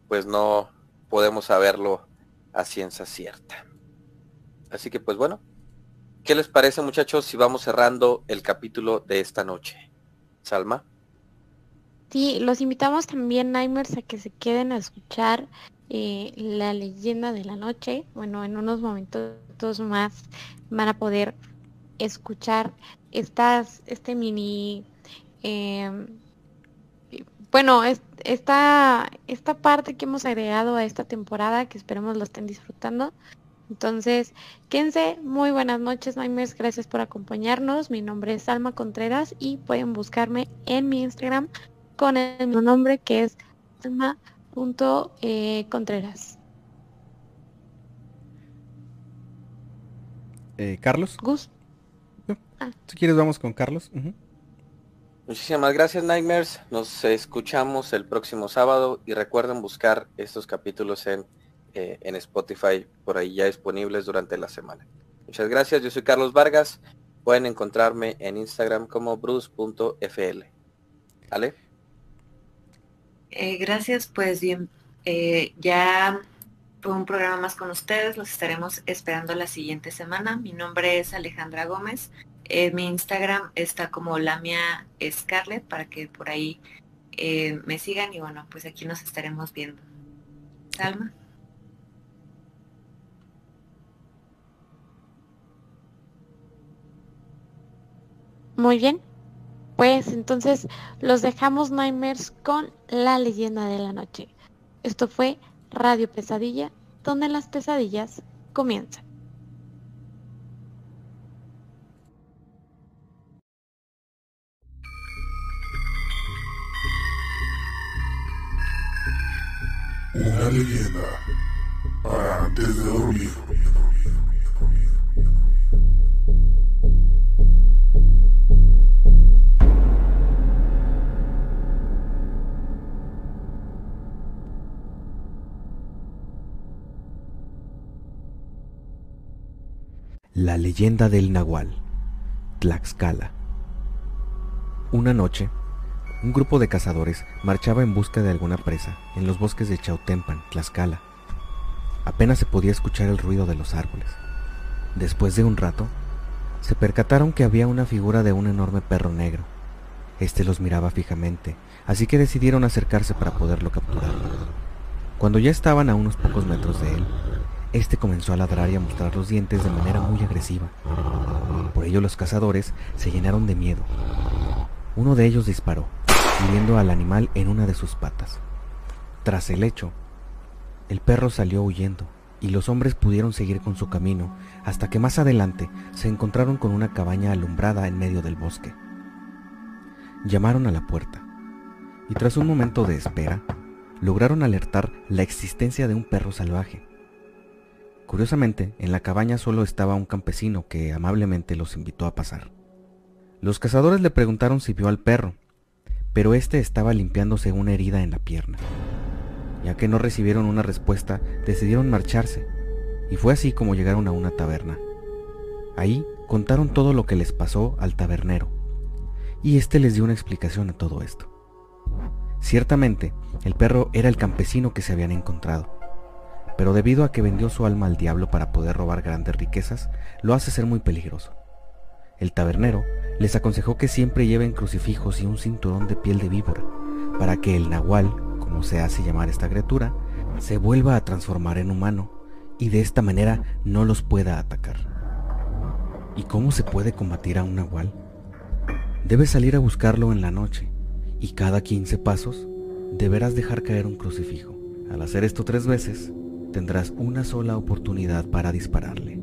S1: pues no podemos saberlo a ciencia cierta. Así que pues bueno, ¿qué les parece muchachos si vamos cerrando el capítulo de esta noche? Salma.
S2: Sí, los invitamos también, Nightmares, a que se queden a escuchar eh, la leyenda de la noche. Bueno, en unos momentos más van a poder escuchar estas, este mini em, bueno, esta, esta parte que hemos agregado a esta temporada, que esperemos lo estén disfrutando. Entonces, quédense, muy buenas noches, Nightmares, gracias por acompañarnos. Mi nombre es Alma Contreras y pueden buscarme en mi Instagram con el mismo nombre que es alma.contreras.
S3: Eh, Carlos.
S2: Gus.
S3: Ah. Si quieres vamos con Carlos.
S1: Muchísimas gracias Nightmares. Nos escuchamos el próximo sábado y recuerden buscar estos capítulos en, eh, en Spotify por ahí ya disponibles durante la semana. Muchas gracias. Yo soy Carlos Vargas. Pueden encontrarme en Instagram como bruce.fl. ¿Vale?
S4: Eh, gracias. Pues bien, eh, ya fue un programa más con ustedes. Los estaremos esperando la siguiente semana. Mi nombre es Alejandra Gómez. Eh, mi Instagram está como la mía Scarlett para que por ahí eh, me sigan y bueno, pues aquí nos estaremos viendo. Salma.
S2: Muy bien. Pues entonces los dejamos Nightmares con la leyenda de la noche. Esto fue Radio Pesadilla, donde las pesadillas comienzan.
S5: Una leyenda para antes de dormir.
S3: La leyenda del Nahual, Tlaxcala. Una noche, un grupo de cazadores marchaba en busca de alguna presa en los bosques de Chautempan, Tlaxcala. Apenas se podía escuchar el ruido de los árboles. Después de un rato, se percataron que había una figura de un enorme perro negro. Este los miraba fijamente, así que decidieron acercarse para poderlo capturar. Cuando ya estaban a unos pocos metros de él, este comenzó a ladrar y a mostrar los dientes de manera muy agresiva. Por ello los cazadores se llenaron de miedo. Uno de ellos disparó, hiriendo al animal en una de sus patas. Tras el hecho, el perro salió huyendo y los hombres pudieron seguir con su camino hasta que más adelante se encontraron con una cabaña alumbrada en medio del bosque. Llamaron a la puerta y tras un momento de espera lograron alertar la existencia de un perro salvaje. Curiosamente, en la cabaña solo estaba un campesino que amablemente los invitó a pasar. Los cazadores le preguntaron si vio al perro pero este estaba limpiándose una herida en la pierna. Ya que no recibieron una respuesta, decidieron marcharse, y fue así como llegaron a una taberna. Ahí contaron todo lo que les pasó al tabernero, y éste les dio una explicación a todo esto. Ciertamente, el perro era el campesino que se habían encontrado, pero debido a que vendió su alma al diablo para poder robar grandes riquezas, lo hace ser muy peligroso. El tabernero les aconsejó que siempre lleven crucifijos y un cinturón de piel de víbora, para que el nahual, como se hace llamar esta criatura, se vuelva a transformar en humano y de esta manera no los pueda atacar. ¿Y cómo se puede combatir a un nahual? Debes salir a buscarlo en la noche y cada 15 pasos deberás dejar caer un crucifijo. Al hacer esto tres veces, tendrás una sola oportunidad para dispararle.